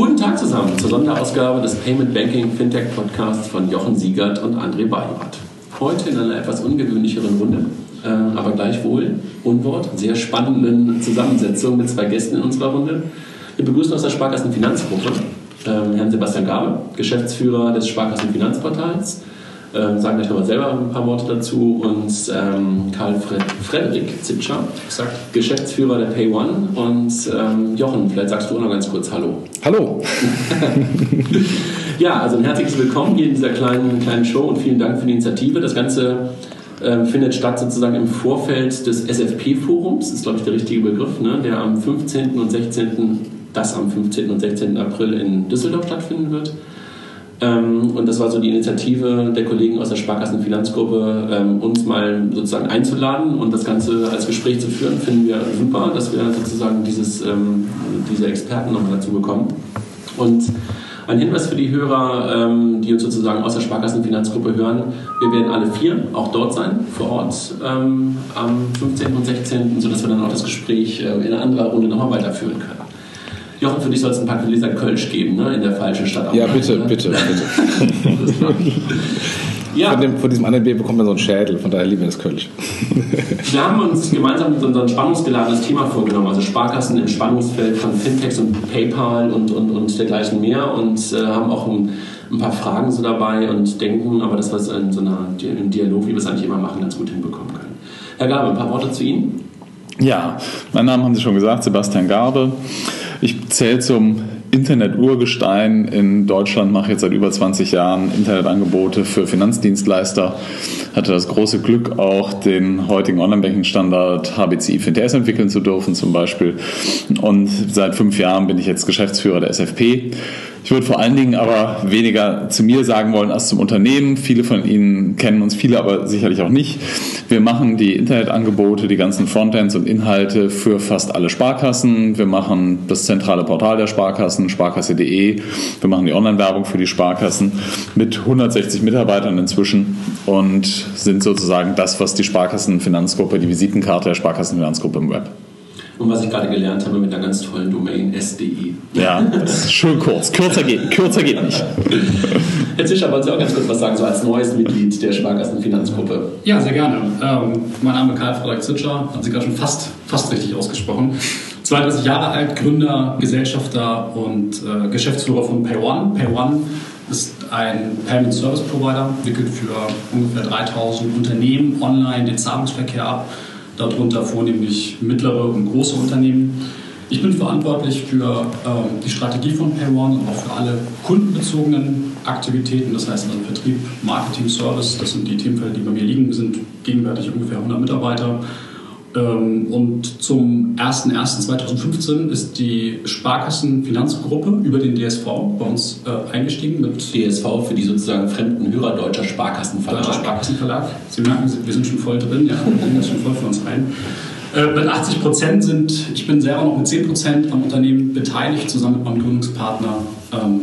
Guten Tag zusammen zur Sonderausgabe des Payment Banking Fintech Podcasts von Jochen Siegert und André Bajorat. Heute in einer etwas ungewöhnlicheren Runde, äh, aber gleichwohl Unwort, sehr spannenden Zusammensetzung mit zwei Gästen in unserer Runde. Wir begrüßen aus der Sparkassen Finanzgruppe ähm, Herrn Sebastian Gabe, Geschäftsführer des Sparkassen Finanzportals ähm, sagen gleich nochmal selber ein paar Worte dazu. Und ähm, Karl Fred Frederik Zitscher, Geschäftsführer der Pay One. Und ähm, Jochen, vielleicht sagst du auch noch ganz kurz Hallo. Hallo. ja, also ein herzliches Willkommen hier in dieser kleinen, kleinen Show und vielen Dank für die Initiative. Das Ganze ähm, findet statt sozusagen im Vorfeld des SFP-Forums, ist glaube ich der richtige Begriff, ne? der am 15. und 16. das am 15. und 16. April in Düsseldorf stattfinden wird. Ähm, und das war so die Initiative der Kollegen aus der Sparkassenfinanzgruppe, ähm, uns mal sozusagen einzuladen und das Ganze als Gespräch zu führen. Finden wir super, dass wir sozusagen dieses, ähm, diese Experten nochmal dazu bekommen. Und ein Hinweis für die Hörer, die uns sozusagen aus der Sparkassenfinanzgruppe hören. Wir werden alle vier auch dort sein, vor Ort, am 15. und 16., sodass wir dann auch das Gespräch äh, in einer anderen Runde nochmal weiterführen können. Jochen, für dich soll es ein paar Gläser Kölsch geben, ne? in der falschen Stadt. Ja, bitte, ne? bitte, bitte. ja. Von, dem, von, diesem anderen Bier bekommt man so einen Schädel, von daher lieben wir das Kölsch. wir haben uns gemeinsam mit unserem spannungsgeladenes Thema vorgenommen, also Sparkassen im Spannungsfeld von Fintechs und PayPal und, und, und dergleichen mehr und äh, haben auch ein, ein, paar Fragen so dabei und denken, aber das, was in so einer, im Dialog, wie wir es eigentlich immer machen, ganz gut hinbekommen können. Herr Gabe, ein paar Worte zu Ihnen? Ja, mein Name haben Sie schon gesagt, Sebastian Gabe. Ich zähle zum Internet-Urgestein in Deutschland, mache jetzt seit über 20 Jahren Internetangebote für Finanzdienstleister. Hatte das große Glück, auch den heutigen Online-Banking-Standard HBCI FinTS entwickeln zu dürfen zum Beispiel. Und seit fünf Jahren bin ich jetzt Geschäftsführer der SFP. Ich würde vor allen Dingen aber weniger zu mir sagen wollen als zum Unternehmen. Viele von Ihnen kennen uns, viele aber sicherlich auch nicht. Wir machen die Internetangebote, die ganzen Frontends und Inhalte für fast alle Sparkassen. Wir machen das zentrale Portal der Sparkassen, sparkasse.de. Wir machen die Online-Werbung für die Sparkassen mit 160 Mitarbeitern inzwischen und sind sozusagen das, was die Sparkassenfinanzgruppe, die Visitenkarte der Sparkassenfinanzgruppe im Web und was ich gerade gelernt habe mit einer ganz tollen Domain SDI. Ja, das ist schön kurz. Kürzer geht, kürzer geht nicht. Herr Zischer, wollen Sie auch ganz kurz was sagen, so als neues Mitglied der Sparkassenfinanzgruppe? Ja, sehr gerne. Ähm, mein Name ist Karl Frederik Zitscher, haben Sie gerade schon fast, fast richtig ausgesprochen. 32 Jahre alt, Gründer, Gesellschafter und äh, Geschäftsführer von PayOne. PayOne ist ein Payment Service Provider, wickelt für ungefähr 3000 Unternehmen online den Zahlungsverkehr ab darunter vornehmlich mittlere und große Unternehmen. Ich bin verantwortlich für ähm, die Strategie von PayOne und auch für alle kundenbezogenen Aktivitäten, das heißt also Vertrieb, Marketing, Service, das sind die Themenfelder, die bei mir liegen. Wir sind gegenwärtig ungefähr 100 Mitarbeiter und zum 01.01.2015 ist die Sparkassenfinanzgruppe über den DSV bei uns äh, eingestiegen. Mit DSV für die sozusagen fremden Hörer Deutscher Sparkassenverlag. Deutscher Sparkassenverlag. Sie merken, wir sind schon voll drin, ja, wir sind schon voll für uns rein. Äh, mit 80 Prozent sind, ich bin selber noch mit 10 Prozent am Unternehmen beteiligt, zusammen mit meinem Gründungspartner ähm,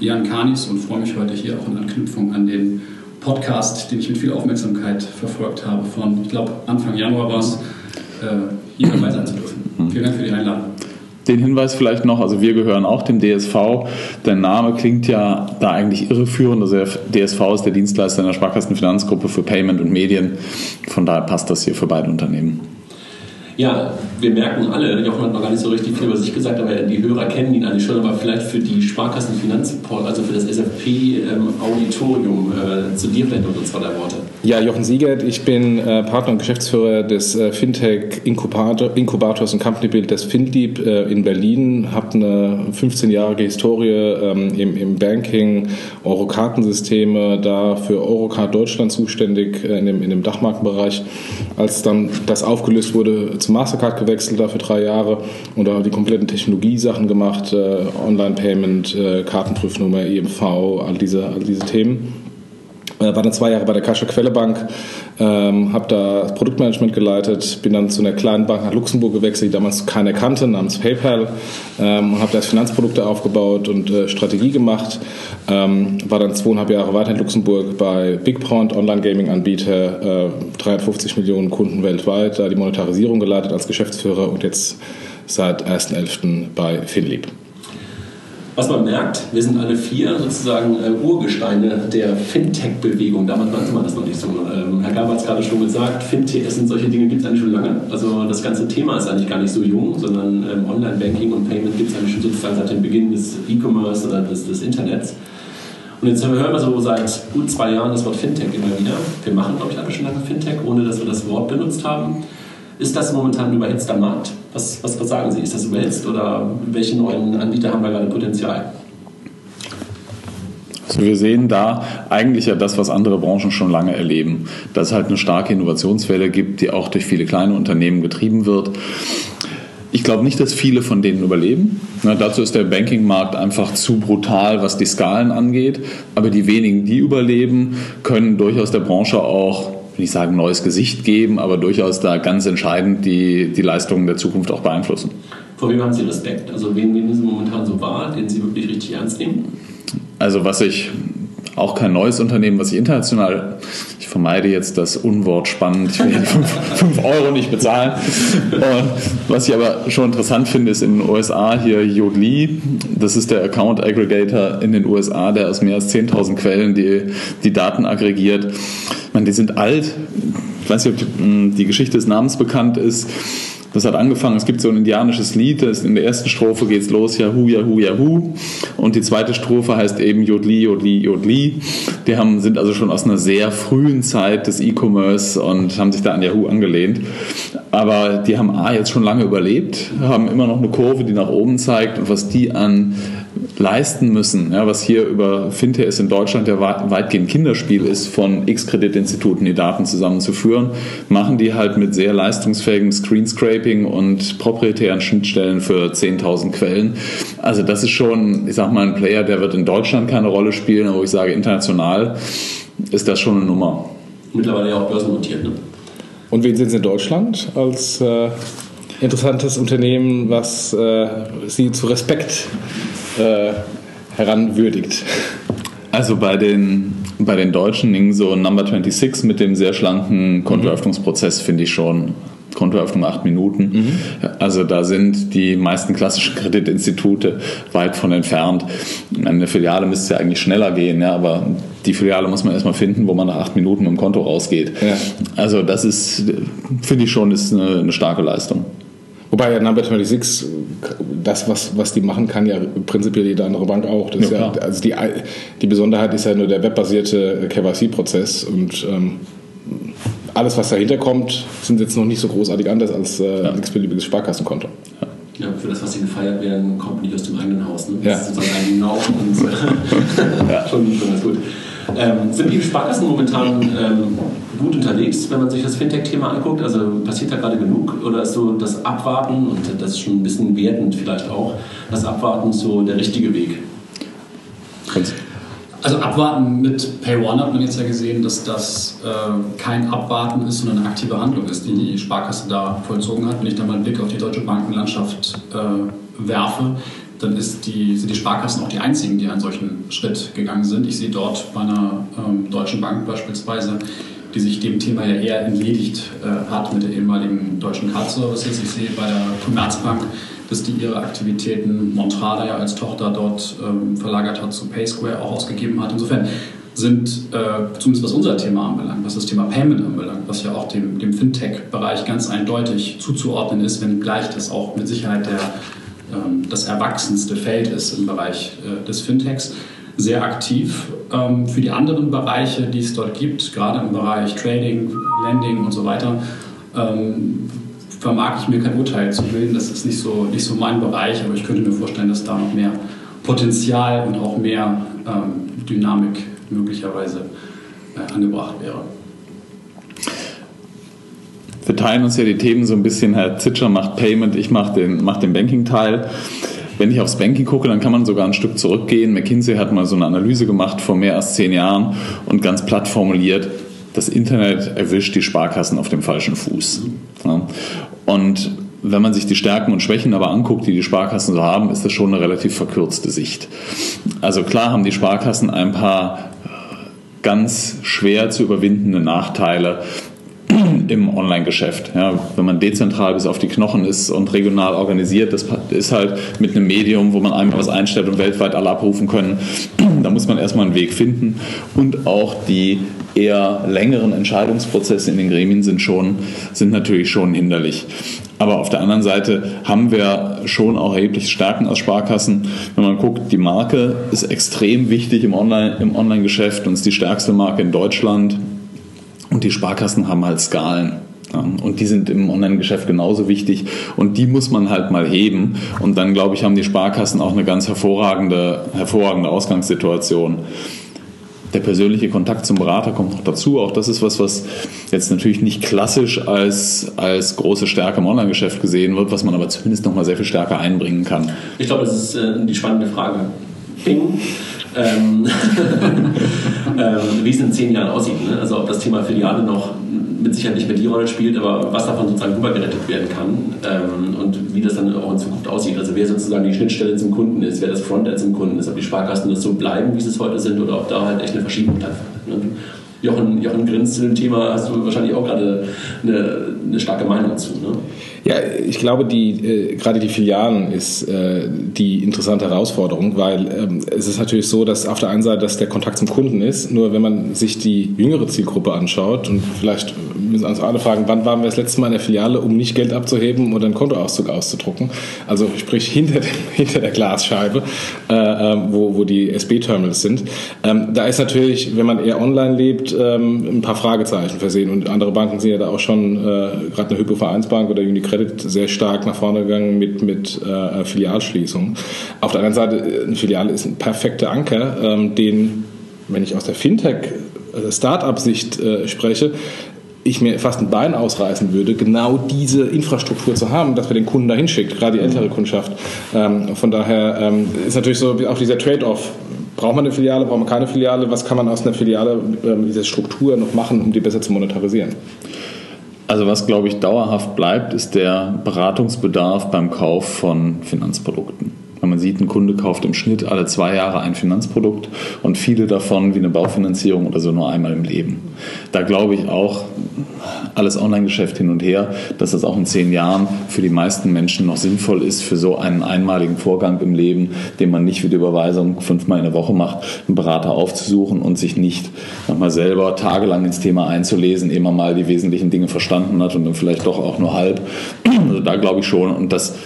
Jan Kanis und freue mich heute hier auch in Anknüpfung an den Podcast, den ich mit viel Aufmerksamkeit verfolgt habe, von, ich glaube, Anfang Januar war es, hier dabei sein zu dürfen. Mhm. Vielen Dank für die Einladung. Den Hinweis vielleicht noch, also wir gehören auch dem DSV. Der Name klingt ja da eigentlich irreführend. Also der DSV ist der Dienstleister in der Sparkassenfinanzgruppe für Payment und Medien. Von daher passt das hier für beide Unternehmen. Ja, wir merken alle, Jochen hat noch gar nicht so richtig viel über sich gesagt, aber die Hörer kennen ihn eigentlich schon, aber vielleicht für die Sparkassenfinanzport, also für das SFP-Auditorium, ähm, äh, zu dir vielleicht noch zwei, drei Worte. Ja, Jochen Siegert, ich bin äh, Partner und Geschäftsführer des äh, Fintech-Inkubators und Company Build des FinLeap äh, in Berlin, habe eine 15-jährige Historie ähm, im, im, Banking, Eurokartensysteme, da für Eurocard Deutschland zuständig äh, in dem, in dem Dachmarkenbereich. Als dann das aufgelöst wurde, zu Mastercard gewechselt, da für drei Jahre und da die kompletten Technologiesachen gemacht, äh, Online-Payment, äh, Kartenprüfnummer, EMV, all diese, all diese Themen. Äh, war dann zwei Jahre bei der Kascha Quelle Bank, ähm, habe da Produktmanagement geleitet, bin dann zu einer kleinen Bank nach Luxemburg gewechselt, die damals keiner kannte, namens PayPal, ähm, habe da Finanzprodukte aufgebaut und äh, Strategie gemacht. Ähm, war dann zweieinhalb Jahre weiter in Luxemburg bei BigPoint, Online-Gaming-Anbieter, äh, 350 Millionen Kunden weltweit, da die Monetarisierung geleitet als Geschäftsführer und jetzt seit 1.11. bei FinLeap. Was man merkt, wir sind alle vier sozusagen äh, Urgesteine der Fintech-Bewegung. Damals nannte man das noch nicht so. Ähm, Herr Gaber hat es gerade schon gesagt, FinTS und solche Dinge gibt es eigentlich schon lange. Also das ganze Thema ist eigentlich gar nicht so jung, sondern ähm, Online-Banking und Payment gibt es eigentlich schon sozusagen seit dem Beginn des E-Commerce oder des, des Internets. Und jetzt hören wir so seit gut zwei Jahren das Wort Fintech immer wieder. Wir machen, glaube ich, alle schon lange Fintech, ohne dass wir das Wort benutzt haben. Ist das momentan ein überhitzter Markt? Was, was, was sagen Sie? Ist das überhitzt oder welche neuen Anbieter haben da gerade Potenzial? Also wir sehen da eigentlich ja das, was andere Branchen schon lange erleben, dass es halt eine starke Innovationswelle gibt, die auch durch viele kleine Unternehmen getrieben wird. Ich glaube nicht, dass viele von denen überleben. Na, dazu ist der Bankingmarkt einfach zu brutal, was die Skalen angeht. Aber die wenigen, die überleben, können durchaus der Branche auch will ich sagen, neues Gesicht geben, aber durchaus da ganz entscheidend die, die Leistungen der Zukunft auch beeinflussen. Vor wem haben Sie Respekt? Also wen nehmen Sie momentan so wahr, den Sie wirklich richtig ernst nehmen? Also was ich auch kein neues Unternehmen, was ich international, ich vermeide jetzt das Unwort spannend, ich will die 5 Euro nicht bezahlen. Und was ich aber schon interessant finde, ist in den USA hier Yodlee, das ist der Account Aggregator in den USA, der aus mehr als 10.000 Quellen die, die Daten aggregiert. Ich meine, die sind alt, ich weiß nicht, ob die, die Geschichte des Namens bekannt ist. Das hat angefangen, es gibt so ein indianisches Lied, das in der ersten Strophe geht es los, Yahoo, Yahoo, Yahoo. Und die zweite Strophe heißt eben Jodli, Jodli, Jodli. Die haben, sind also schon aus einer sehr frühen Zeit des E-Commerce und haben sich da an Yahoo angelehnt. Aber die haben A jetzt schon lange überlebt, haben immer noch eine Kurve, die nach oben zeigt und was die an leisten müssen, ja, was hier über Fintechs in Deutschland ja weitgehend Kinderspiel ist, von X-Kreditinstituten die Daten zusammenzuführen, machen die halt mit sehr leistungsfähigem Screenscraping und proprietären Schnittstellen für 10.000 Quellen. Also das ist schon, ich sag mal, ein Player, der wird in Deutschland keine Rolle spielen, aber ich sage international ist das schon eine Nummer. Mittlerweile ja auch börsennotiert, ne? Und wen sind Sie in Deutschland als äh, interessantes Unternehmen, was äh, Sie zu Respekt äh, heranwürdigt? Also bei den, bei den Deutschen so Number 26 mit dem sehr schlanken Kontoöffnungsprozess finde ich schon Kontoöffnung acht Minuten. Mhm. Also da sind die meisten klassischen Kreditinstitute weit von entfernt. Eine Filiale müsste ja eigentlich schneller gehen, ja, aber die Filiale muss man erstmal finden, wo man nach acht Minuten dem Konto rausgeht. Ja. Also das ist, finde ich schon, ist eine, eine starke Leistung. Wobei ja Number 26, das, was, was die machen, kann ja prinzipiell jede andere Bank auch. Das ja, ja, also die, die Besonderheit ist ja nur der webbasierte KYC-Prozess und ähm, alles, was dahinter kommt, sind jetzt noch nicht so großartig anders als äh, ja. x-beliebiges Sparkassenkonto. Ja. Ja, für das, was sie gefeiert werden, kommt nicht aus dem eigenen Haus. Ne? Das ja. ist sozusagen ein Genau und äh, ja. schon, schon ganz gut. Ähm, sind die Sparkassen momentan ähm, gut unterwegs, wenn man sich das Fintech-Thema anguckt? Also passiert da gerade genug oder ist so das Abwarten, und das ist schon ein bisschen wertend vielleicht auch, das Abwarten so der richtige Weg? Also abwarten mit Pay One hat man jetzt ja gesehen, dass das äh, kein Abwarten ist, sondern eine aktive Handlung ist, die die Sparkasse da vollzogen hat. Wenn ich da mal einen Blick auf die deutsche Bankenlandschaft äh, werfe, dann die, sind die Sparkassen auch die einzigen, die einen solchen Schritt gegangen sind. Ich sehe dort bei einer ähm, deutschen Bank beispielsweise, die sich dem Thema ja eher entledigt äh, hat mit der ehemaligen deutschen Card Services. Ich sehe bei der Commerzbank, dass die ihre Aktivitäten Montrada ja als Tochter dort ähm, verlagert hat zu PaySquare auch ausgegeben hat. Insofern sind, äh, zumindest was unser Thema anbelangt, was das Thema Payment anbelangt, was ja auch dem, dem Fintech-Bereich ganz eindeutig zuzuordnen ist, wenngleich das auch mit Sicherheit der das erwachsenste Feld ist im Bereich äh, des Fintechs, sehr aktiv. Ähm, für die anderen Bereiche, die es dort gibt, gerade im Bereich Trading, Lending und so weiter, ähm, vermag ich mir kein Urteil zu bilden. Das ist nicht so, nicht so mein Bereich, aber ich könnte mir vorstellen, dass da noch mehr Potenzial und auch mehr Dynamik möglicherweise äh, angebracht wäre wir teilen uns ja die Themen so ein bisschen. Herr Zitscher macht Payment, ich mache den, mach den Banking-Teil. Wenn ich aufs Banking gucke, dann kann man sogar ein Stück zurückgehen. McKinsey hat mal so eine Analyse gemacht vor mehr als zehn Jahren und ganz platt formuliert, das Internet erwischt die Sparkassen auf dem falschen Fuß. Ja. Und wenn man sich die Stärken und Schwächen aber anguckt, die die Sparkassen so haben, ist das schon eine relativ verkürzte Sicht. Also klar haben die Sparkassen ein paar ganz schwer zu überwindende Nachteile im Online-Geschäft. Ja, wenn man dezentral bis auf die Knochen ist und regional organisiert, das ist halt mit einem Medium, wo man einmal was einstellt und weltweit alle abrufen können, da muss man erstmal einen Weg finden. Und auch die eher längeren Entscheidungsprozesse in den Gremien sind, schon, sind natürlich schon hinderlich. Aber auf der anderen Seite haben wir schon auch erhebliche Stärken als Sparkassen. Wenn man guckt, die Marke ist extrem wichtig im Online-Geschäft im Online und ist die stärkste Marke in Deutschland. Und die Sparkassen haben halt Skalen. Und die sind im Online-Geschäft genauso wichtig und die muss man halt mal heben. Und dann, glaube ich, haben die Sparkassen auch eine ganz hervorragende, hervorragende Ausgangssituation. Der persönliche Kontakt zum Berater kommt noch dazu. Auch das ist was, was jetzt natürlich nicht klassisch als, als große Stärke im Online-Geschäft gesehen wird, was man aber zumindest noch mal sehr viel stärker einbringen kann. Ich glaube, das ist äh, die spannende Frage. Bing. Ähm, ähm, wie es in zehn Jahren aussieht. Ne? Also ob das Thema Filiale noch mit Sicherheit nicht mehr die Rolle spielt, aber was davon sozusagen rübergerettet werden kann ähm, und wie das dann auch in Zukunft aussieht. Also wer sozusagen die Schnittstelle zum Kunden ist, wer das Frontend zum Kunden ist, ob die Sparkassen das so bleiben, wie sie es heute sind, oder ob da halt echt eine Verschiebung stattfindet. Ne? Jochen, Jochen grinst zu dem Thema, hast du wahrscheinlich auch gerade eine, eine starke Meinung dazu. Ne? Ja, ich glaube, die, äh, gerade die Filialen ist äh, die interessante Herausforderung, weil ähm, es ist natürlich so, dass auf der einen Seite dass der Kontakt zum Kunden ist, nur wenn man sich die jüngere Zielgruppe anschaut und vielleicht müssen wir uns alle fragen, wann waren wir das letzte Mal in der Filiale, um nicht Geld abzuheben oder einen Kontoauszug auszudrucken, also sprich hinter, dem, hinter der Glasscheibe, äh, äh wo, wo die SB-Terminals sind. Ähm, da ist natürlich, wenn man eher online lebt, ähm, ein paar Fragezeichen versehen. Und andere Banken sind ja da auch schon, äh, gerade eine Hypovereinsbank oder Unicredit Credit sehr stark nach vorne gegangen mit, mit äh, Filialschließungen. Auf der anderen Seite, eine Filiale ist ein perfekter Anker, ähm, den, wenn ich aus der Fintech-Startup-Sicht äh, spreche, ich mir fast ein Bein ausreißen würde, genau diese Infrastruktur zu haben, dass wir den Kunden dahin schickt, gerade die ältere Kundschaft. Ähm, von daher ähm, ist natürlich so auch dieser Trade-off. Braucht man eine Filiale, braucht man keine Filiale? Was kann man aus einer Filiale, äh, dieser Struktur noch machen, um die besser zu monetarisieren? Also was, glaube ich, dauerhaft bleibt, ist der Beratungsbedarf beim Kauf von Finanzprodukten. Wenn man sieht, ein Kunde kauft im Schnitt alle zwei Jahre ein Finanzprodukt und viele davon wie eine Baufinanzierung oder so nur einmal im Leben. Da glaube ich auch, alles Online-Geschäft hin und her, dass das auch in zehn Jahren für die meisten Menschen noch sinnvoll ist, für so einen einmaligen Vorgang im Leben, den man nicht wie die Überweisung fünfmal in der Woche macht, einen Berater aufzusuchen und sich nicht nochmal selber tagelang ins Thema einzulesen, ehe man mal die wesentlichen Dinge verstanden hat und dann vielleicht doch auch nur halb. Also da glaube ich schon und das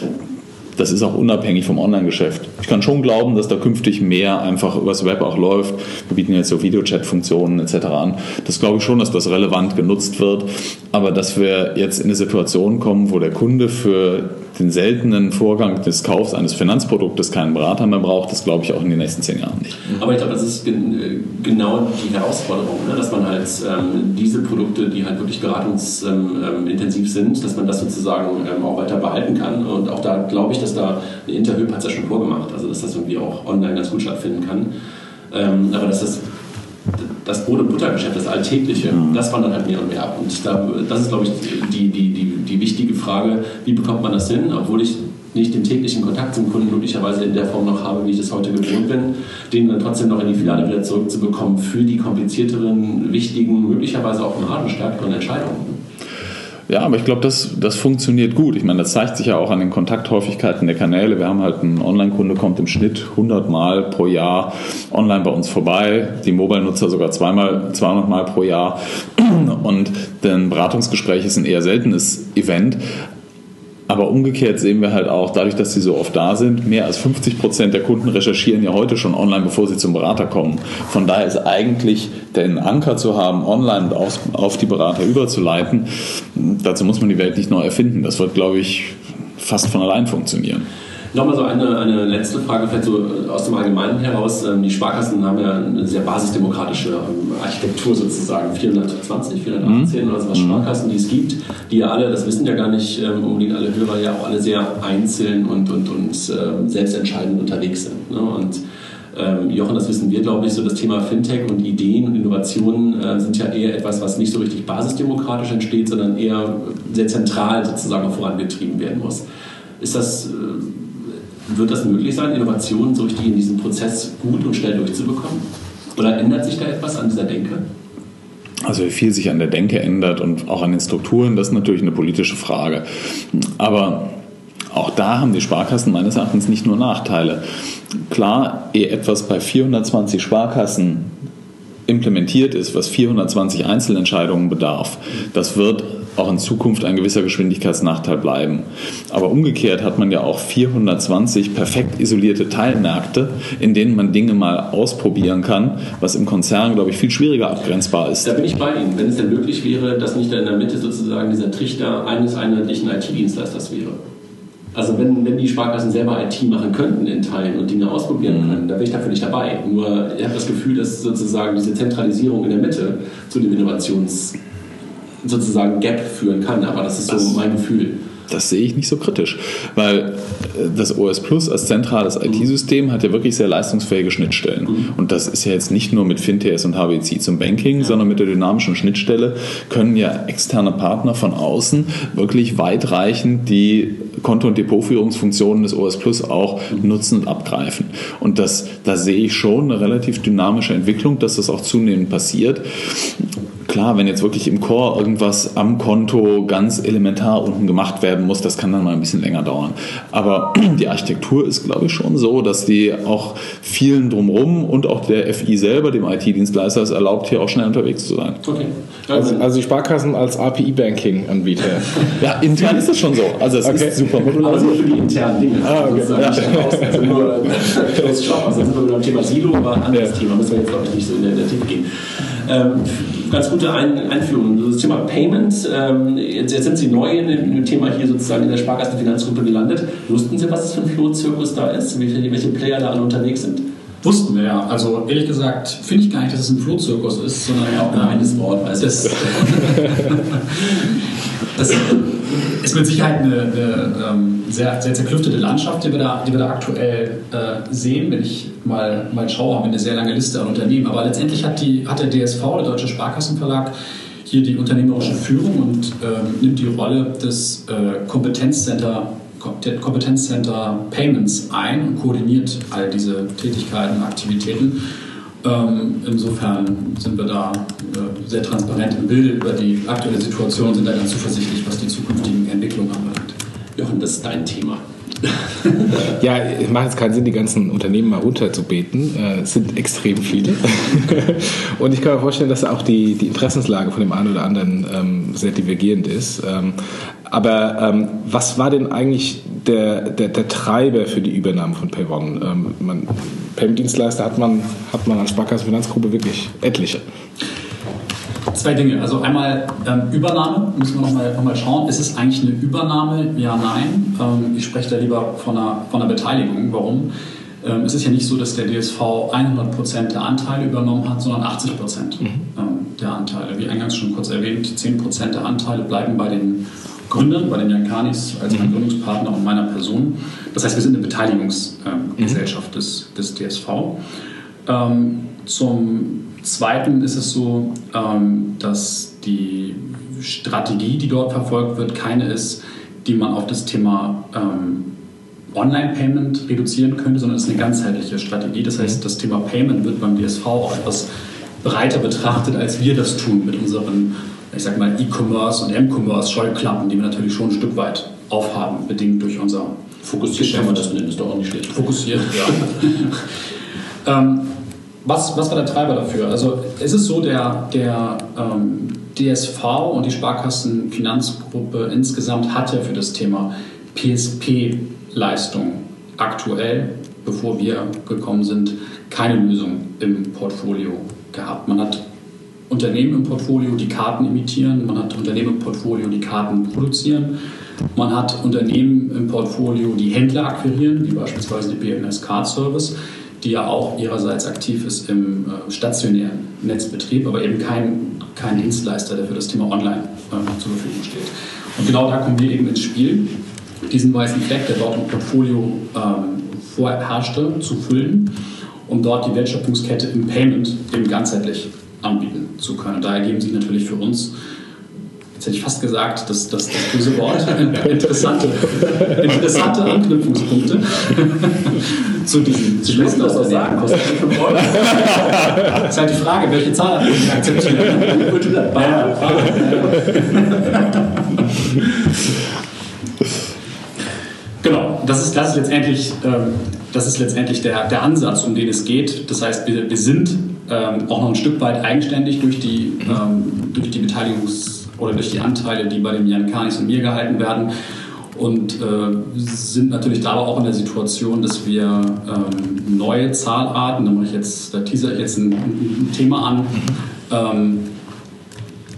das ist auch unabhängig vom Online-Geschäft. Ich kann schon glauben, dass da künftig mehr einfach übers Web auch läuft. Wir bieten jetzt so Videochat-Funktionen etc. an. Das glaube ich schon, dass das relevant genutzt wird. Aber dass wir jetzt in eine Situation kommen, wo der Kunde für den seltenen Vorgang des Kaufs eines Finanzproduktes keinen Berater mehr braucht, das glaube ich auch in den nächsten zehn Jahren nicht. Aber ich glaube, das ist genau die Herausforderung, ne? dass man halt ähm, diese Produkte, die halt wirklich beratungsintensiv ähm, sind, dass man das sozusagen ähm, auch weiter behalten kann. Und auch da glaube ich, dass da eine Interhyp hat es ja schon vorgemacht, also dass das irgendwie auch online ganz gut stattfinden kann. Ähm, aber dass das das Brot- und Buttergeschäft, das Alltägliche, mhm. das wandert halt mehr und mehr ab. Und glaube, das ist, glaube ich, die, die, Frage, wie bekommt man das hin, obwohl ich nicht den täglichen Kontakt zum Kunden möglicherweise in der Form noch habe, wie ich das heute gewohnt bin, den dann trotzdem noch in die Filiale wieder zurückzubekommen für die komplizierteren, wichtigen, möglicherweise auch margenstärkeren Entscheidungen. Ja, aber ich glaube, das, das funktioniert gut. Ich meine, das zeigt sich ja auch an den Kontakthäufigkeiten der Kanäle. Wir haben halt einen Online-Kunde, kommt im Schnitt 100 Mal pro Jahr online bei uns vorbei. Die Mobile-Nutzer sogar zweimal, 200 Mal pro Jahr. Und ein Beratungsgespräch ist ein eher seltenes Event. Aber umgekehrt sehen wir halt auch, dadurch, dass sie so oft da sind, mehr als 50 Prozent der Kunden recherchieren ja heute schon online, bevor sie zum Berater kommen. Von daher ist eigentlich den Anker zu haben, online auf, die Berater überzuleiten, dazu muss man die Welt nicht neu erfinden. Das wird, glaube ich, fast von allein funktionieren. Nochmal so eine, eine letzte Frage, vielleicht so äh, aus dem Allgemeinen heraus. Ähm, die Sparkassen haben ja eine sehr basisdemokratische ähm, Architektur sozusagen. 420, 418 mhm. oder so was mhm. Sparkassen, die es gibt, die ja alle, das wissen ja gar nicht ähm, unbedingt alle Hörer, ja auch alle sehr einzeln und, und, und selbstentscheidend unterwegs sind. Ne? Und ähm, Jochen, das wissen wir, glaube ich, so das Thema Fintech und Ideen und Innovationen äh, sind ja eher etwas, was nicht so richtig basisdemokratisch entsteht, sondern eher sehr zentral sozusagen vorangetrieben werden muss. Ist das, äh, wird das möglich sein, Innovationen so richtig in diesem Prozess gut und schnell durchzubekommen? Oder ändert sich da etwas an dieser Denke? Also wie viel sich an der Denke ändert und auch an den Strukturen, das ist natürlich eine politische Frage. Aber auch da haben die Sparkassen meines Erachtens nicht nur Nachteile. Klar, ehe etwas bei 420 Sparkassen implementiert ist, was 420 Einzelentscheidungen bedarf, das wird auch in Zukunft ein gewisser Geschwindigkeitsnachteil bleiben. Aber umgekehrt hat man ja auch 420 perfekt isolierte Teilmärkte, in denen man Dinge mal ausprobieren kann, was im Konzern, glaube ich, viel schwieriger abgrenzbar ist. Da bin ich bei Ihnen. Wenn es denn möglich wäre, dass nicht in der Mitte sozusagen dieser Trichter eines einheitlichen IT-Dienstleisters wäre. Also wenn, wenn die Sparkassen selber IT machen könnten in Teilen und Dinge ausprobieren mhm. können, da bin ich dafür nicht dabei. Nur ich habe das Gefühl, dass sozusagen diese Zentralisierung in der Mitte zu dem Innovations sozusagen Gap führen kann. Aber das ist so mein Gefühl. Das sehe ich nicht so kritisch, weil äh, das OS Plus als zentrales mhm. IT-System hat ja wirklich sehr leistungsfähige Schnittstellen. Mhm. Und das ist ja jetzt nicht nur mit FinTS und HWC zum Banking, ja. sondern mit der dynamischen Schnittstelle können ja externe Partner von außen wirklich weitreichend die Konto- und Depotführungsfunktionen des OS Plus auch mhm. nutzen und abgreifen. Und das, da sehe ich schon eine relativ dynamische Entwicklung, dass das auch zunehmend passiert klar, wenn jetzt wirklich im Core irgendwas am Konto ganz elementar unten gemacht werden muss, das kann dann mal ein bisschen länger dauern. Aber die Architektur ist, glaube ich, schon so, dass die auch vielen drumherum und auch der FI selber, dem IT-Dienstleister, es erlaubt, hier auch schnell unterwegs zu sein. Okay. Also, also die Sparkassen als API-Banking-Anbieter. ja, intern ist das schon so. Also es okay. ist super modular. Also für die internen Dinge. Ah, okay. Ja. also nur Shop, also sind wir beim Thema Silo, aber ein anderes ja. Thema, müssen wir jetzt glaube ich nicht so in der, der Tiefe gehen. Ähm, ganz gute Ein Einführung. Das Thema Payments, ähm, jetzt, jetzt, sind Sie neu in dem Thema hier sozusagen in der Sparkassenfinanzgruppe gelandet. Wussten Sie, was das für ein Flohzirkus da ist? Welche, welche Player da alle unterwegs sind? Wussten wir ja. Also ehrlich gesagt finde ich gar nicht, dass es ein Flohzirkus ist, sondern ja auch ein reines Wort. Weiß das, das ist mit Sicherheit eine, eine ähm, sehr, sehr zerklüftete Landschaft, die wir da, die wir da aktuell äh, sehen. Wenn ich mal, mal schaue, haben wir eine sehr lange Liste an Unternehmen. Aber letztendlich hat, die, hat der DSV, der Deutsche Sparkassenverlag, hier die unternehmerische Führung und ähm, nimmt die Rolle des äh, Kompetenzcenter Kompetenzcenter Payments ein und koordiniert all diese Tätigkeiten und Aktivitäten. Ähm, insofern sind wir da äh, sehr transparent im Bild über die aktuelle Situation, sind da ganz zuversichtlich, was die zukünftigen Entwicklungen anbelangt. Jochen, das ist dein Thema. ja, es macht jetzt keinen Sinn, die ganzen Unternehmen mal runterzubeten. Äh, es sind extrem viele. Und ich kann mir vorstellen, dass auch die, die Interessenslage von dem einen oder anderen ähm, sehr divergierend ist. Ähm, aber ähm, was war denn eigentlich der, der, der, Treiber für die Übernahme von PayOne? Ähm, man, Payment-Dienstleister hat man, hat man als Sparkassenfinanzgruppe wirklich etliche. Zwei Dinge. Also einmal ähm, Übernahme, müssen wir nochmal noch mal schauen. Ist es eigentlich eine Übernahme? Ja, nein. Ähm, ich spreche da lieber von einer, von einer Beteiligung. Warum? Ähm, es ist ja nicht so, dass der DSV 100% der Anteile übernommen hat, sondern 80% mhm. Ähm, der Anteile. Wie eingangs schon kurz erwähnt, 10% der Anteile bleiben bei den Gründern, bei den Jankanis als mein mhm. Gründungspartner und meiner Person. Das heißt, wir sind eine Beteiligungsgesellschaft mhm. des, des DSV. Ähm, zum Zweiten ist es so, ähm, dass die Strategie, die dort verfolgt wird, keine ist, die man auf das Thema ähm, Online-Payment reduzieren könnte, sondern es ist eine ganzheitliche Strategie. Das heißt, das Thema Payment wird beim DSV auch etwas breiter betrachtet, als wir das tun mit unseren ich sag mal, E-Commerce und M-Commerce-Scheuklappen, die wir natürlich schon ein Stück weit aufhaben, bedingt durch unser Fokussiert kann man das nennen, ist doch auch nicht schlecht. Fokussiert, ja. ähm, was, was war der Treiber dafür? Also es ist so, der, der ähm, DSV und die Sparkassenfinanzgruppe insgesamt hat ja für das Thema PSP-Leistung aktuell, bevor wir gekommen sind, keine Lösung im Portfolio gehabt. Man hat Unternehmen im Portfolio, die Karten imitieren, man hat Unternehmen im Portfolio, die Karten produzieren, man hat Unternehmen im Portfolio, die Händler akquirieren, wie beispielsweise die BMS Card Service, die ja auch ihrerseits aktiv ist im äh, stationären Netzbetrieb, aber eben kein, kein Dienstleister, der für das Thema Online äh, zur Verfügung steht. Und genau da kommen wir eben ins Spiel, diesen weißen Fleck, der dort im Portfolio ähm, vorherrschte, zu füllen, um dort die Wertschöpfungskette im Payment eben ganzheitlich anbieten zu können. Da ergeben sich natürlich für uns jetzt hätte ich fast gesagt, das, das, das böse Wort, interessante, interessante Anknüpfungspunkte zu diesen Sie müssen das auch sagen, kostet 5 Euro. Das ist halt die Frage, welche Zahl akzeptieren. Genau, das ist, das ist letztendlich, ähm, das ist letztendlich der, der Ansatz, um den es geht. Das heißt, wir, wir sind ähm, auch noch ein Stück weit eigenständig durch die, ähm, durch die Beteiligungs- oder durch die Anteile, die bei dem Jan Kanis und mir gehalten werden. Und äh, sind natürlich da aber auch in der Situation, dass wir ähm, neue Zahlarten, da, mache ich jetzt, da teaser ich jetzt ein, ein Thema an, ähm,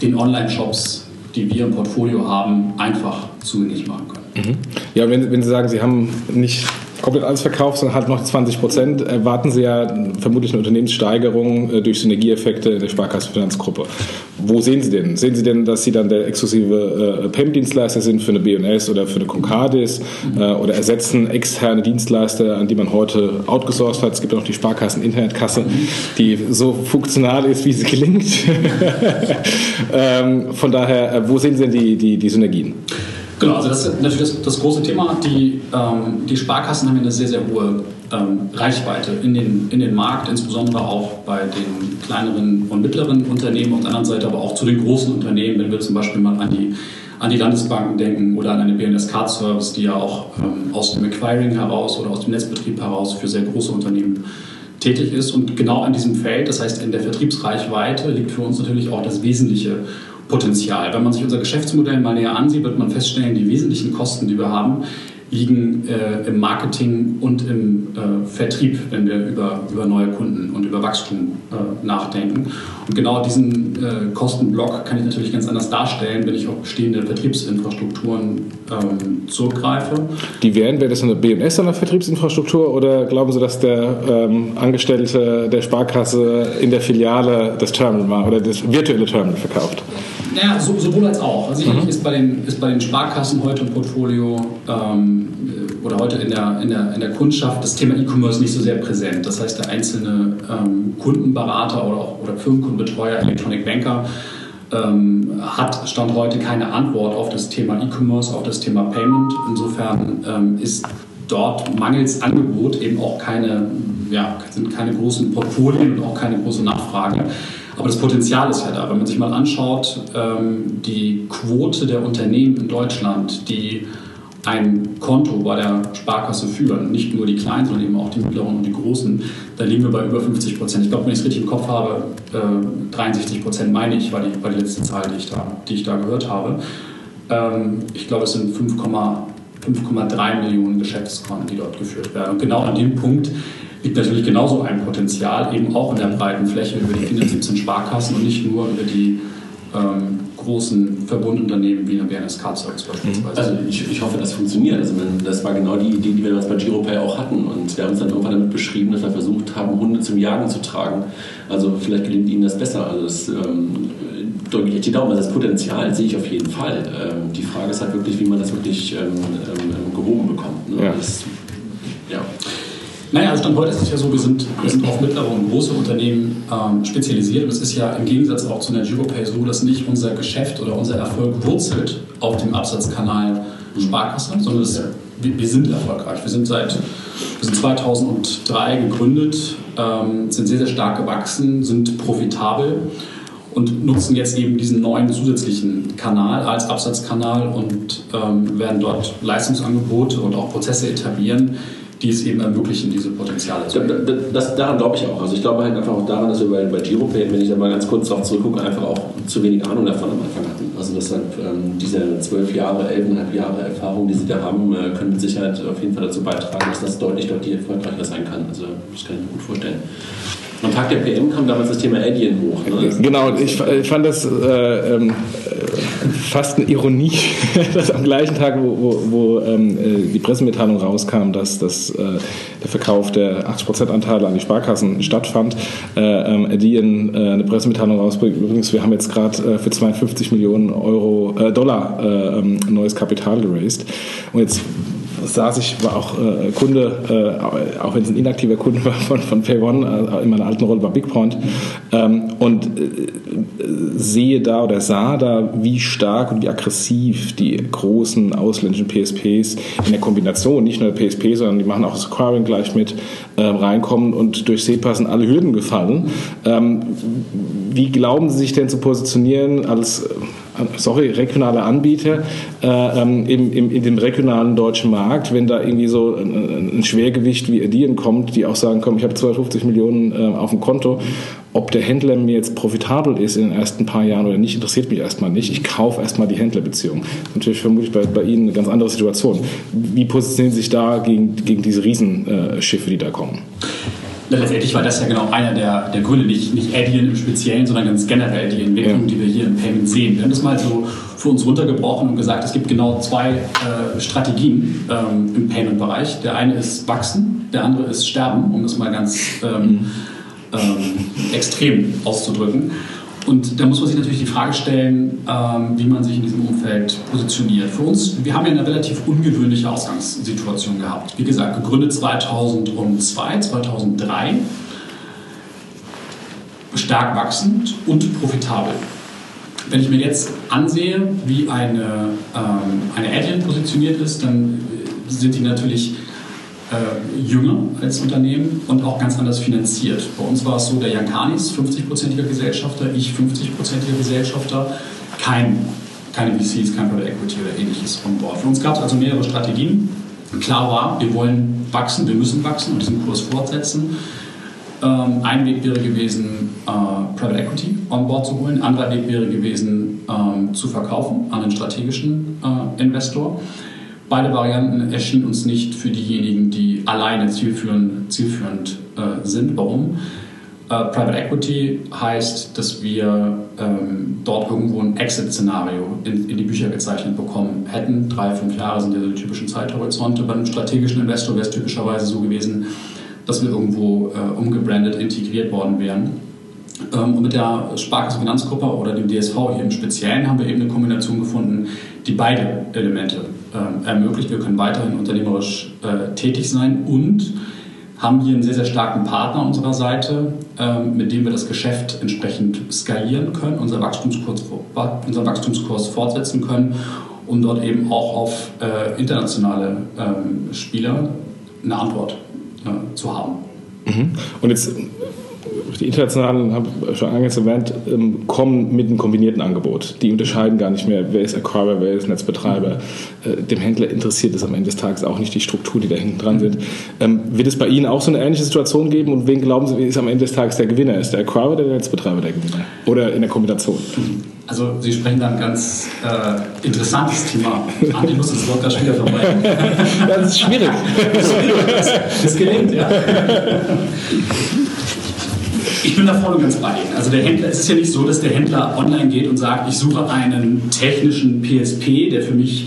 den Online-Shops, die wir im Portfolio haben, einfach zugänglich machen können. Ja, wenn, wenn Sie sagen, Sie haben nicht komplett alles verkauft, sondern halt noch 20 Prozent, erwarten Sie ja vermutlich eine Unternehmenssteigerung äh, durch Synergieeffekte in der Sparkassenfinanzgruppe. Wo sehen Sie denn? Sehen Sie denn, dass Sie dann der exklusive äh, PEM-Dienstleister sind für eine B&S oder für eine Concardis äh, oder ersetzen externe Dienstleister, an die man heute outgesourced hat? Es gibt ja noch die Sparkassen-Internetkasse, die so funktional ist, wie sie klingt. ähm, von daher, äh, wo sehen Sie denn die, die, die Synergien? Genau, also das ist natürlich das, das große Thema. Die, ähm, die Sparkassen haben eine sehr, sehr hohe ähm, Reichweite in den, in den Markt, insbesondere auch bei den kleineren und mittleren Unternehmen, auf der anderen Seite aber auch zu den großen Unternehmen, wenn wir zum Beispiel mal an die, an die Landesbanken denken oder an eine BNS Card Service, die ja auch ähm, aus dem Acquiring heraus oder aus dem Netzbetrieb heraus für sehr große Unternehmen tätig ist. Und genau an diesem Feld, das heißt in der Vertriebsreichweite, liegt für uns natürlich auch das wesentliche Potenzial. Wenn man sich unser Geschäftsmodell mal näher ansieht, wird man feststellen, die wesentlichen Kosten, die wir haben, liegen äh, im Marketing und im äh, Vertrieb, wenn wir über, über neue Kunden und über Wachstum äh, nachdenken. Und genau diesen äh, Kostenblock kann ich natürlich ganz anders darstellen, wenn ich auf bestehende Vertriebsinfrastrukturen ähm, zurückgreife. Die wären, wäre das eine BMS der Vertriebsinfrastruktur oder glauben Sie, dass der ähm, Angestellte der Sparkasse in der Filiale das Terminal oder das virtuelle Terminal verkauft? Naja, so, sowohl als auch. Also sicherlich ist, bei den, ist bei den Sparkassen heute im Portfolio ähm, oder heute in der, in, der, in der Kundschaft das Thema E-Commerce nicht so sehr präsent. Das heißt, der einzelne ähm, Kundenberater oder, auch, oder Firmenkundenbetreuer, Electronic Banker, ähm, hat Stand heute keine Antwort auf das Thema E-Commerce, auf das Thema Payment. Insofern ähm, ist dort mangels Angebot eben auch keine, ja, sind keine großen Portfolien und auch keine große Nachfrage. Aber das Potenzial ist ja da. Wenn man sich mal anschaut, ähm, die Quote der Unternehmen in Deutschland, die ein Konto bei der Sparkasse führen, nicht nur die kleinen, sondern eben auch die mittleren und die großen, da liegen wir bei über 50 Prozent. Ich glaube, wenn ich es richtig im Kopf habe, äh, 63 Prozent meine ich, war die, war die letzte Zahl, die ich da, die ich da gehört habe. Ähm, ich glaube, es sind 5,3 Millionen Geschäftskonten, die dort geführt werden. Und genau an dem Punkt liegt natürlich genauso ein Potenzial, eben auch in der breiten Fläche über die 417 Sparkassen und nicht nur über die ähm, großen Verbundunternehmen wie eine BNS Card Service beispielsweise. Also ich, ich hoffe, das funktioniert. Also das war genau die Idee, die wir damals bei GiroPay auch hatten. Und wir haben uns dann irgendwann damit beschrieben, dass wir versucht haben, Hunde zum Jagen zu tragen. Also vielleicht gelingt Ihnen das besser. Also das ähm, drücke ich echt die Daumen. Also das Potenzial sehe ich auf jeden Fall. Ähm, die Frage ist halt wirklich, wie man das wirklich ähm, ähm, gehoben bekommt. Ne? Ja. Das, ja. Naja, also Stand heute ist es ja so, wir sind, wir sind auf mittlere und große Unternehmen ähm, spezialisiert. Und es ist ja im Gegensatz auch zu einer GiroPay so, dass nicht unser Geschäft oder unser Erfolg wurzelt auf dem Absatzkanal Sparkasse, sondern das, wir, wir sind erfolgreich. Wir sind seit wir sind 2003 gegründet, ähm, sind sehr, sehr stark gewachsen, sind profitabel und nutzen jetzt eben diesen neuen zusätzlichen Kanal als Absatzkanal und ähm, werden dort Leistungsangebote und auch Prozesse etablieren, die es eben ermöglichen, diese Potenziale zu Da- da- Das, daran glaube ich auch. Also ich glaube halt einfach auch daran, dass wir bei, bei GiroPay, wenn ich da mal ganz kurz darauf zurückgucke, einfach auch zu wenig Ahnung davon am Anfang hatten. Also deshalb ähm, diese zwölf Jahre, elfeinhalb Jahre Erfahrung, die sie da haben, äh, können mit Sicherheit auf jeden Fall dazu beitragen, dass das deutlich, deutlich erfolgreicher sein kann. Also das kann ich mir gut vorstellen. Am Tag der PM kam damals das Thema Adyen hoch. Ne? Genau, ich, ich fand das äh, ähm, äh, fast eine Ironie, dass am gleichen Tag, wo, wo, wo ähm, äh, die Pressemitteilung rauskam, dass, dass äh, der Verkauf der 80% Anteile an die Sparkassen stattfand, äh, ähm, Adyen äh, eine Pressemitteilung rausbringt. Übrigens, wir haben jetzt gerade für 52 Millionen Euro, Dollar äh, ähm, neues Kapital geraced. Und jetzt saß ich, war auch äh, Kunde, äh, auch wenn es ein inaktiver Kunde war von, von PayOne, äh, in meiner alten Rolle bei BigPoint, ähm, und äh, sehe da oder sah da, wie stark und wie aggressiv die großen ausländischen PSPs in der Kombination, nicht nur der PSP, sondern die machen auch das Acquiring gleich mit, äh, reinkommen und durch SEPA sind alle Hürden gefallen. Ähm, wie glauben Sie sich denn zu positionieren als sorry, regionale Anbieter äh, ähm, im, im, in dem regionalen deutschen Markt, wenn da irgendwie so ein, ein Schwergewicht wie Edieren kommt, die auch sagen, komm, ich habe 250 Millionen äh, auf dem Konto, ob der Händler mir jetzt profitabel ist in den ersten paar Jahren oder nicht, interessiert mich erstmal nicht. Ich kaufe erstmal die Händlerbeziehung. Natürlich vermutlich bei, bei Ihnen eine ganz andere Situation. Wie positionieren Sie sich da gegen, gegen diese Riesenschiffe, die da kommen? Letztendlich war das ja genau einer der, der Gründe, nicht, nicht Adyen im Speziellen, sondern ganz generell die Entwicklung, ja. die wir hier im Payment sehen. Wir haben das mal so für uns runtergebrochen und gesagt, es gibt genau zwei äh, Strategien ähm, im Payment-Bereich. Der eine ist wachsen, der andere ist sterben, um das mal ganz ähm, ähm, extrem auszudrücken. Und da muss man sich natürlich die Frage stellen, ähm, wie man sich in diesem Umfeld positioniert. Für uns, wir haben ja eine relativ ungewöhnliche Ausgangssituation gehabt. Wie gesagt, gegründet 2002, 2003, stark wachsend und profitabel. Wenn ich mir jetzt ansehe, wie eine, ähm, eine Adyen positioniert ist, dann sind die natürlich äh, jünger als Unternehmen und auch ganz anders finanziert. Bei uns war es so, der Jankanis, 50-prozentiger Gesellschafter, ich 50-prozentiger Gesellschafter, kein, keine VCs, kein Private Equity oder ähnliches on board. Für uns gab es also mehrere Strategien. Klar war, wir wollen wachsen, wir müssen wachsen und diesen Kurs fortsetzen. Ähm, ein Weg wäre gewesen, äh, Private Equity on board zu holen. Anderer Weg wäre gewesen, ähm, zu verkaufen an einen strategischen äh, Investor. Beide Varianten erschienen uns nicht für diejenigen, die alleine zielführend, zielführend äh, sind. Warum? Äh, Private Equity heißt, dass wir ähm, dort irgendwo ein Exit-Szenario in, in, die Bücher gezeichnet bekommen hätten. Drei, fünf Jahre sind ja so die typischen Zeithorizonte. Bei einem strategischen Investor wäre es typischerweise so gewesen, dass wir irgendwo äh, umgebrandet, integriert worden wären. Ähm, und mit der Sparkasse Finanzgruppe oder dem DSV hier im Speziellen haben wir eben eine Kombination gefunden, die beide Elemente äh, ermöglicht. Wir können weiterhin unternehmerisch äh, tätig sein und haben hier einen sehr, sehr starken Partner unserer Seite, ähm, mit dem wir das Geschäft entsprechend skalieren können, unser Wachstumskurs, unseren Wachstumskurs fortsetzen können, um dort eben auch auf äh, internationale ähm, Spieler eine Antwort äh, zu haben. Mhm. Und jetzt die internationalen, habe ich schon eingangs erwähnt, ähm, kommen mit einem kombinierten Angebot. Die unterscheiden gar nicht mehr, wer ist Acquirer, wer ist Netzbetreiber. Äh, dem Händler interessiert es am Ende des Tages auch nicht die Strukturen, die da hinten dran sind. Ähm, wird es bei Ihnen auch so eine ähnliche Situation geben und wen glauben Sie, ist am Ende des Tages der Gewinner? Ist der Acquirer oder der Netzbetreiber der Gewinner? Oder in der Kombination? Also Sie sprechen da ein ganz äh, interessantes Thema an. Ich muss das Wort da schon wieder vermeiden. das ist schwierig. Das, ist schwierig. das gelingt, ja. Ich bin da voll und ganz bei Ihnen. Also der Händler, es ist ja nicht so, dass der Händler online geht und sagt, ich suche einen technischen PSP, der für mich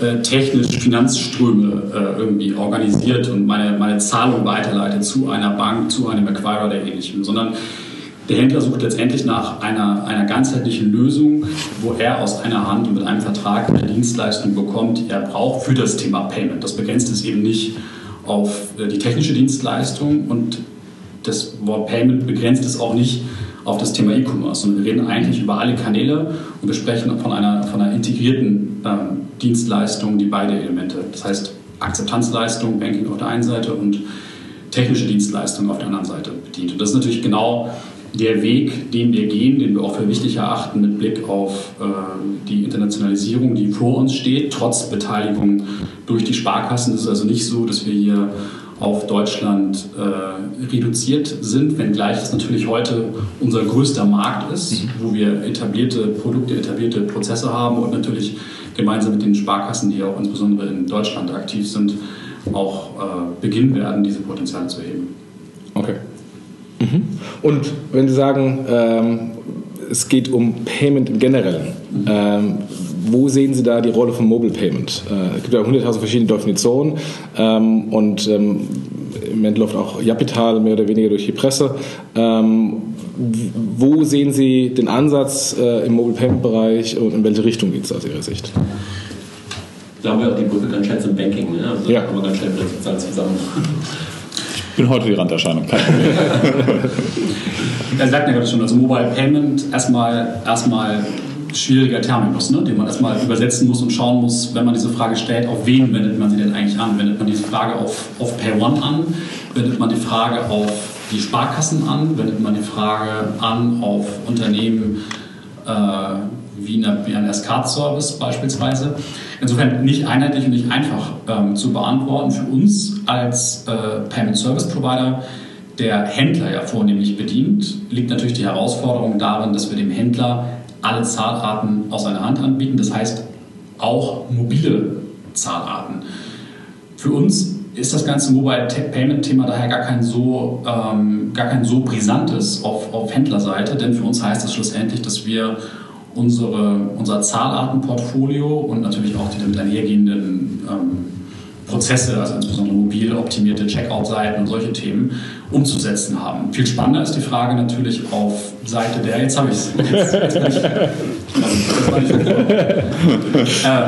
äh, technisch Finanzströme äh, irgendwie organisiert und meine, meine Zahlung weiterleitet zu einer Bank, zu einem Acquirer oder ähnlichem, sondern der Händler sucht letztendlich nach einer, einer ganzheitlichen Lösung, wo er aus einer Hand und mit einem Vertrag eine Dienstleistung bekommt, die er braucht für das Thema Payment. Das begrenzt es eben nicht auf äh, die technische Dienstleistung und das Wort Payment begrenzt es auch nicht auf das Thema E-Commerce, sondern wir reden eigentlich über alle Kanäle und wir sprechen von einer, von einer integrierten ähm, Dienstleistung, die beide Elemente, das heißt Akzeptanzleistung, Banking auf der einen Seite und technische Dienstleistung auf der anderen Seite bedient. Und das ist natürlich genau der Weg, den wir gehen, den wir auch für wichtig erachten mit Blick auf äh, die Internationalisierung, die vor uns steht, trotz Beteiligung durch die Sparkassen. Es ist also nicht so, dass wir hier auf Deutschland äh, reduziert sind, wenngleich das natürlich heute unser größter Markt ist, mhm. wo wir etablierte Produkte, etablierte Prozesse haben und natürlich gemeinsam mit den Sparkassen, die auch insbesondere in Deutschland aktiv sind, auch äh, beginnen werden, diese Potenziale zu heben. Okay. Mhm. Und wenn Sie sagen, ähm, es geht um Payment im Generellen, mhm. ähm, wo sehen Sie da die Rolle von Mobile Payment? Äh, es gibt ja 100.000 verschiedene Definitionen ähm, und ähm, im Moment läuft auch Japital mehr oder weniger durch die Presse. Ähm, wo sehen Sie den Ansatz äh, im Mobile Payment Bereich und in welche Richtung geht es aus Ihrer Sicht? Da haben wir auch die Brücke ganz schnell zum Banking. Ne? Also ja. Da kommen wir ganz schnell wieder sozusagen zusammen. Ich bin heute die Randerscheinung, kein Problem. er sagt ja gerade schon, also Mobile Payment erstmal, erstmal schwieriger Terminus, ne, den man erstmal übersetzen muss und schauen muss, wenn man diese Frage stellt, auf wen wendet man sie denn eigentlich an? Wendet man diese Frage auf, auf Pay One an? Wendet man die Frage auf die Sparkassen an? Wendet man die Frage an auf Unternehmen äh, wie, eine, wie ein Escart-Service beispielsweise? Insofern nicht einheitlich und nicht einfach ähm, zu beantworten. Für uns als äh, Payment Service Provider der Händler ja vornehmlich bedient, liegt natürlich die Herausforderung darin, dass wir dem Händler alle Zahlarten aus einer Hand anbieten, das heißt auch mobile Zahlarten. Für uns ist das ganze Mobile Payment Thema daher gar kein so, ähm, gar kein so brisantes auf, auf Händlerseite, denn für uns heißt das schlussendlich, dass wir unsere, unser Zahlartenportfolio und natürlich auch die damit einhergehenden ähm, Prozesse, also insbesondere mobil optimierte Checkout-Seiten und solche Themen umzusetzen haben. Viel spannender ist die Frage natürlich auf Seite der, jetzt habe ich es, äh,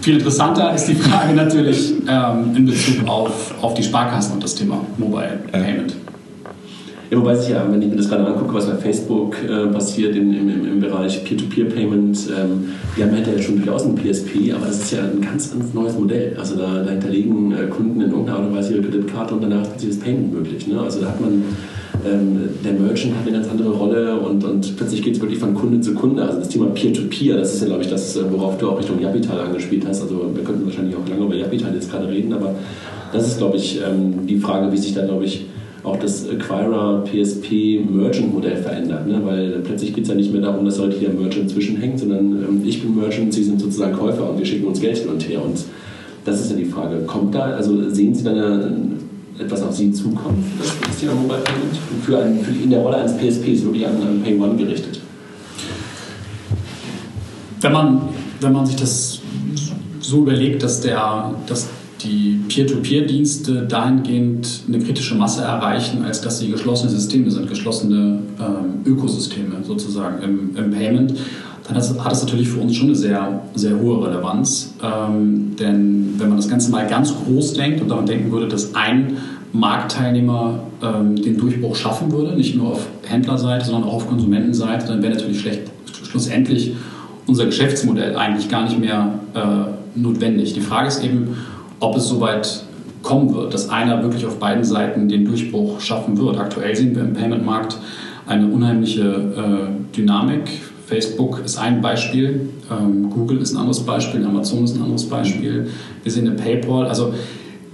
viel interessanter ist die Frage natürlich ähm, in Bezug auf, auf die Sparkassen und das Thema Mobile Payment. Ja, wobei sich ja, wenn ich mir das gerade angucke, was bei Facebook äh, passiert im, im, im Bereich Peer-to-Peer-Payment, ähm, die haben ja schon durchaus ein PSP, aber das ist ja ein ganz, ganz neues Modell. Also da, da hinterlegen äh, Kunden in irgendeiner Art und Weise ihre Kreditkarte und danach ist das Payment möglich. Ne? Also da hat man, ähm, der Merchant hat eine ganz andere Rolle und, und plötzlich geht es wirklich von Kunde zu Kunde. Also das Thema Peer-to-Peer, das ist ja, glaube ich, das, worauf du auch Richtung Japital angespielt hast. Also wir könnten wahrscheinlich auch lange über Japital jetzt gerade reden, aber das ist, glaube ich, ähm, die Frage, wie sich da, glaube ich, auch das Acquirer PSP Merchant Modell verändert, ne? weil plötzlich geht es ja nicht mehr darum, dass heute hier ein Merchant zwischenhängt, sondern ähm, ich bin Merchant, Sie sind sozusagen Käufer und wir schicken uns Geld hin und her und das ist ja die Frage. Kommt da, also sehen Sie da eine, etwas auf Sie zukommen das Thema Mobile Payment für, ein, für in der Rolle eines PSPs wirklich an, an Pay One gerichtet? Wenn man, wenn man sich das so überlegt, dass, der, dass die Peer-to-Peer-Dienste dahingehend eine kritische Masse erreichen, als dass sie geschlossene Systeme sind, geschlossene ähm, Ökosysteme sozusagen im, im Payment, dann hat es natürlich für uns schon eine sehr, sehr hohe Relevanz. Ähm, denn wenn man das Ganze mal ganz groß denkt und daran denken würde, dass ein Marktteilnehmer ähm, den Durchbruch schaffen würde, nicht nur auf Händlerseite, sondern auch auf Konsumentenseite, dann wäre natürlich schlecht, schlussendlich unser Geschäftsmodell eigentlich gar nicht mehr äh, notwendig. Die Frage ist eben, ob es soweit kommen wird, dass einer wirklich auf beiden Seiten den Durchbruch schaffen wird. Aktuell sehen wir im Payment-Markt eine unheimliche äh, Dynamik. Facebook ist ein Beispiel, ähm, Google ist ein anderes Beispiel, Amazon ist ein anderes Beispiel. Wir sehen eine PayPal. Also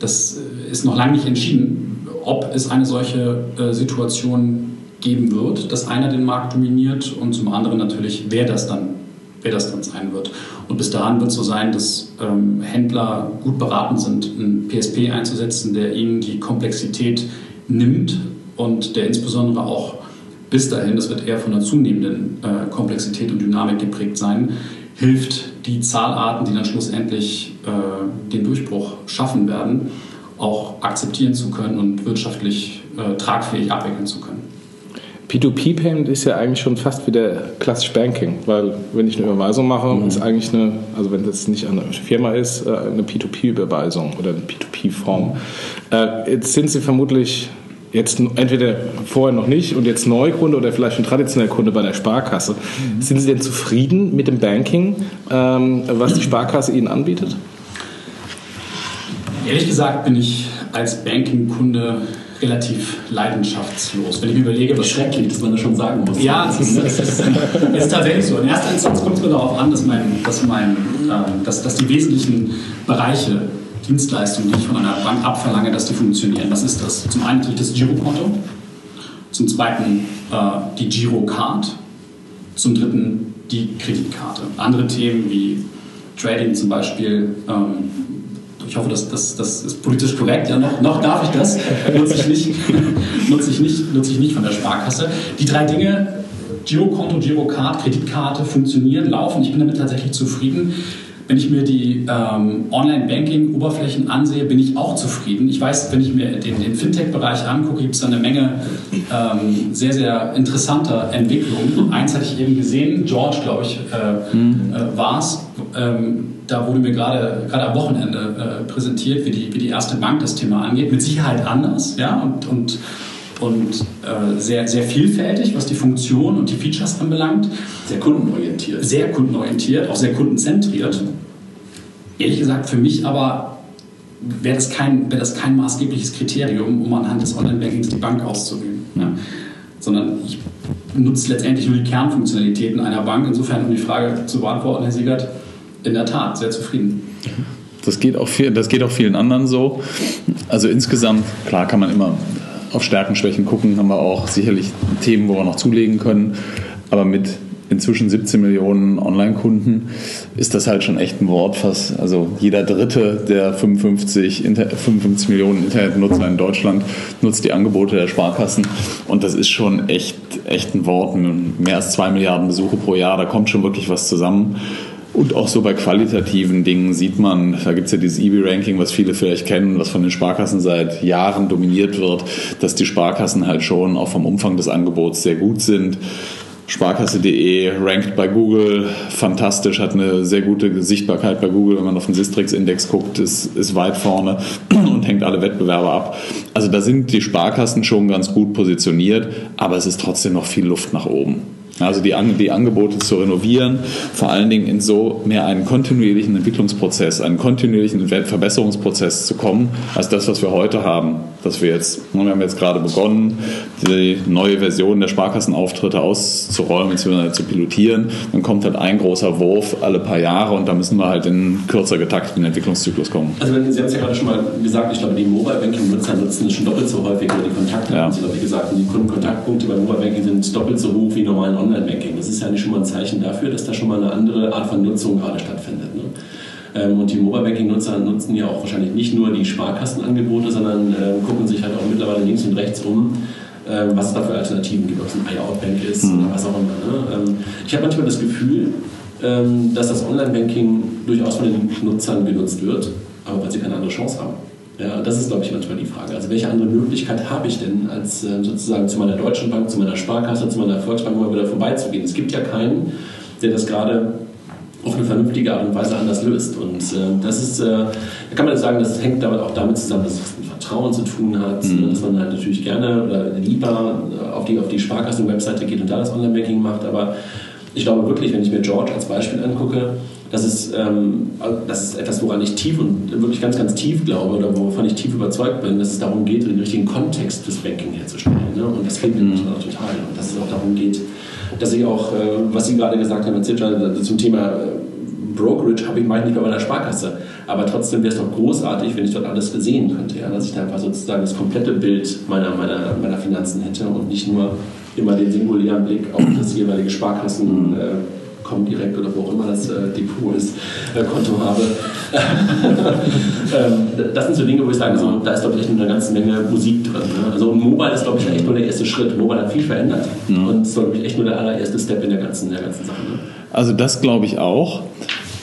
das ist noch lange nicht entschieden, ob es eine solche äh, Situation geben wird, dass einer den Markt dominiert und zum anderen natürlich, wer das dann wer das dann sein wird. Und bis dahin wird es so sein, dass ähm, Händler gut beraten sind, einen PSP einzusetzen, der ihnen die Komplexität nimmt und der insbesondere auch bis dahin, das wird eher von einer zunehmenden äh, Komplexität und Dynamik geprägt sein, hilft, die Zahlarten, die dann schlussendlich äh, den Durchbruch schaffen werden, auch akzeptieren zu können und wirtschaftlich äh, tragfähig abwickeln zu können. P2P-Payment ist ja eigentlich schon fast wie der klassisch Banking, weil wenn ich eine Überweisung mache, mhm. ist eigentlich eine, also wenn das nicht eine Firma ist, äh, eine P2P-Überweisung oder eine P2P-Form. Äh, jetzt sind Sie vermutlich jetzt entweder vorher noch nicht und jetzt Neukunde oder vielleicht ein traditioneller Kunde bei der Sparkasse. Mhm. Sind Sie denn zufrieden mit dem Banking, ähm, was die Sparkasse Ihnen anbietet? Ehrlich gesagt bin ich als Banking-Kunde relativ leidenschaftslos. Wenn ich mir überlege, was schrecklich, dass man das schon sagen muss. Ja, es ist, es ist, es ist tatsächlich so. In erster Instanz kommt es mir darauf an, dass, mein, dass, mein, äh, dass, dass die wesentlichen Bereiche Dienstleistungen, die ich von einer Bank abverlange, dass die funktionieren. Was ist das? Zum einen natürlich das Girokonto, zum zweiten äh, die Girocard, zum dritten die Kreditkarte. Andere Themen wie Trading zum Beispiel, ähm, ich hoffe, das, das, das ist politisch korrekt, ja, noch, noch darf ich das, nutze ich, nicht, nutze, ich nicht, nutze ich nicht von der Sparkasse. Die drei Dinge, Girokonto, Girocard, Kreditkarte, funktionieren, laufen, ich bin damit tatsächlich zufrieden. Wenn ich mir die ähm, Online-Banking-Oberflächen ansehe, bin ich auch zufrieden. Ich weiß, wenn ich mir den, den Fintech-Bereich angucke, gibt es da eine Menge ähm, sehr, sehr interessanter Entwicklungen. Eins hatte ich eben gesehen, George, glaube ich, äh, mhm. äh, war es. Ähm, da wurde mir gerade gerade am Wochenende äh, präsentiert, wie die, wie die erste Bank das Thema angeht. Mit Sicherheit anders, ja, und, und und äh, sehr, sehr vielfältig, was die Funktion und die Features anbelangt. Sehr kundenorientiert. Sehr kundenorientiert, auch sehr kundenzentriert. Ehrlich gesagt, für mich aber wäre das, kein, wär das kein maßgebliches Kriterium, um anhand des Online-Bankings die Bank auszuwählen. Ja. Sondern ich nutze letztendlich nur die Kernfunktionalitäten einer Bank. Insofern, um die Frage zu beantworten, Herr Siegert, in der Tat sehr zufrieden. Das geht, auch viel, das geht auch vielen anderen so. Also insgesamt, klar kann man immer auf Stärken, Schwächen gucken, haben wir auch sicherlich Themen, wo wir noch zulegen können. Aber mit inzwischen 17 Millionen Online-Kunden ist das halt schon echt ein Wortfass. Also jeder Dritte der 55, 55 Millionen Internetnutzer in Deutschland nutzt die Angebote der Sparkassen. Und das ist schon echt, echt ein Wort. Mehr als zwei Milliarden Besuche pro Jahr, da kommt schon wirklich was zusammen. Und auch so bei qualitativen Dingen sieht man, da gibt es ja dieses EB-Ranking, was viele vielleicht kennen, was von den Sparkassen seit Jahren dominiert wird, dass die Sparkassen halt schon auch vom Umfang des Angebots sehr gut sind. Sparkasse.de rankt bei Google fantastisch, hat eine sehr gute Sichtbarkeit bei Google, wenn man auf den Sistrix-Index guckt, ist, ist weit vorne und hängt alle Wettbewerber ab. Also da sind die Sparkassen schon ganz gut positioniert, aber es ist trotzdem noch viel Luft nach oben. Also die, die Angebote zu renovieren, vor allen Dingen in so mehr einen kontinuierlichen Entwicklungsprozess, einen kontinuierlichen Verbesserungsprozess zu kommen, als das, was wir heute haben. Dass wir jetzt, wir haben jetzt gerade begonnen, die neue Version der Sparkassenauftritte auszurollen bzw. zu pilotieren. Dann kommt halt ein großer Wurf alle paar Jahre und da müssen wir halt in kürzer getakteten Entwicklungszyklus kommen. Also Sie haben es ja gerade schon mal gesagt, ich glaube, die Mobile Banking-Nutzer nutzen es schon doppelt so häufig oder die Kontakte, ja. haben Sie, glaube ich, gesagt. Die Kundenkontaktpunkte bei Mobile Banking sind doppelt so hoch wie normalen Online-Banking. Das ist ja nicht schon mal ein Zeichen dafür, dass da schon mal eine andere Art von Nutzung gerade stattfindet. Ne? Ähm, und die Mobile Banking-Nutzer nutzen ja auch wahrscheinlich nicht nur die Sparkassenangebote, sondern äh, gucken sich halt auch mittlerweile links und rechts um, äh, was es da für Alternativen gibt, ob es ein Buyout-Bank ist mhm. oder was auch immer. Ne? Ähm, ich habe manchmal das Gefühl, ähm, dass das Online-Banking durchaus von den Nutzern genutzt wird, aber weil sie keine andere Chance haben. Ja, das ist, glaube ich, manchmal die Frage. Also welche andere Möglichkeit habe ich denn, als äh, sozusagen zu meiner Deutschen Bank, zu meiner Sparkasse, zu meiner Volksbank mal wieder vorbeizugehen? Es gibt ja keinen, der das gerade auf eine vernünftige Art und Weise anders löst. Und äh, das ist, äh, da kann man sagen, das hängt damit auch damit zusammen, dass es mit Vertrauen zu tun hat, mhm. dass man halt natürlich gerne oder lieber auf die, auf die Sparkassen-Webseite geht und da das Online-Banking macht. Aber ich glaube wirklich, wenn ich mir George als Beispiel angucke, das ist, ähm, das ist etwas, woran ich tief und wirklich ganz, ganz tief glaube oder wovon ich tief überzeugt bin, dass es darum geht, den richtigen Kontext fürs Banking herzustellen. Ne? Und das fehlt mir mhm. total. Und dass es auch darum geht, dass ich auch, äh, was Sie gerade gesagt haben, äh, zum Thema äh, Brokerage habe ich meist nicht bei meiner Sparkasse. Aber trotzdem wäre es doch großartig, wenn ich dort alles sehen könnte. Ja? Dass ich da einfach sozusagen das komplette Bild meiner, meiner, meiner Finanzen hätte und nicht nur immer den singulären Blick auf das jeweilige Sparkassen. Mhm. Äh, direkt oder wo auch immer das äh, Depot ist, äh, Konto habe. ähm, das sind so Dinge, wo ich sage, also, da ist glaube ich echt eine ganze Menge Musik drin. Ne? Also Mobile ist glaube ich echt nur der erste Schritt. Mobile hat viel verändert mhm. und ist glaube ich echt nur der allererste Step in der ganzen, der ganzen Sache. Ne? Also das glaube ich auch.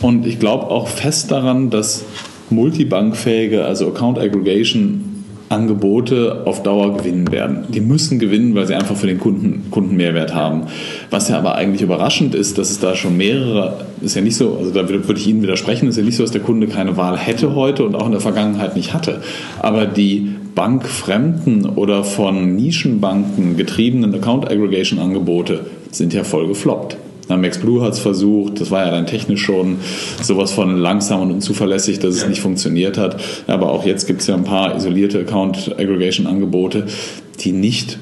Und ich glaube auch fest daran, dass multibankfähige, also Account Aggregation Angebote auf Dauer gewinnen werden. Die müssen gewinnen, weil sie einfach für den Kunden, Kunden Mehrwert haben. Was ja aber eigentlich überraschend ist, dass es da schon mehrere, ist ja nicht so, also da würde ich Ihnen widersprechen, ist ja nicht so, dass der Kunde keine Wahl hätte heute und auch in der Vergangenheit nicht hatte. Aber die bankfremden oder von Nischenbanken getriebenen Account Aggregation Angebote sind ja voll gefloppt. Max Blue hat es versucht, das war ja dann technisch schon sowas von langsam und unzuverlässig, dass es nicht funktioniert hat. Aber auch jetzt gibt es ja ein paar isolierte Account-Aggregation-Angebote, die nicht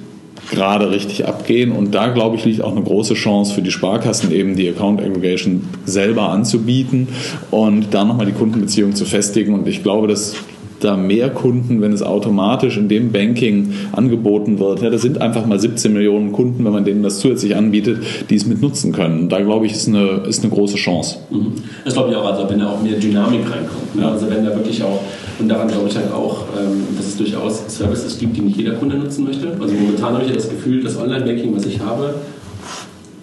gerade richtig abgehen. Und da, glaube ich, liegt auch eine große Chance für die Sparkassen, eben die Account Aggregation selber anzubieten und da nochmal die Kundenbeziehung zu festigen. Und ich glaube, dass da mehr Kunden, wenn es automatisch in dem Banking angeboten wird. Ja, das sind einfach mal 17 Millionen Kunden, wenn man denen das zusätzlich anbietet, die es mit nutzen können. Da glaube ich, ist eine, ist eine große Chance. Mhm. Das glaube ich auch, also wenn da auch mehr Dynamik reinkommt. Ne? Also wenn da wirklich auch, und daran glaube ich halt auch, ähm, dass es durchaus Services gibt, die nicht jeder Kunde nutzen möchte. Also momentan habe ich ja das Gefühl, das Online-Banking, was ich habe,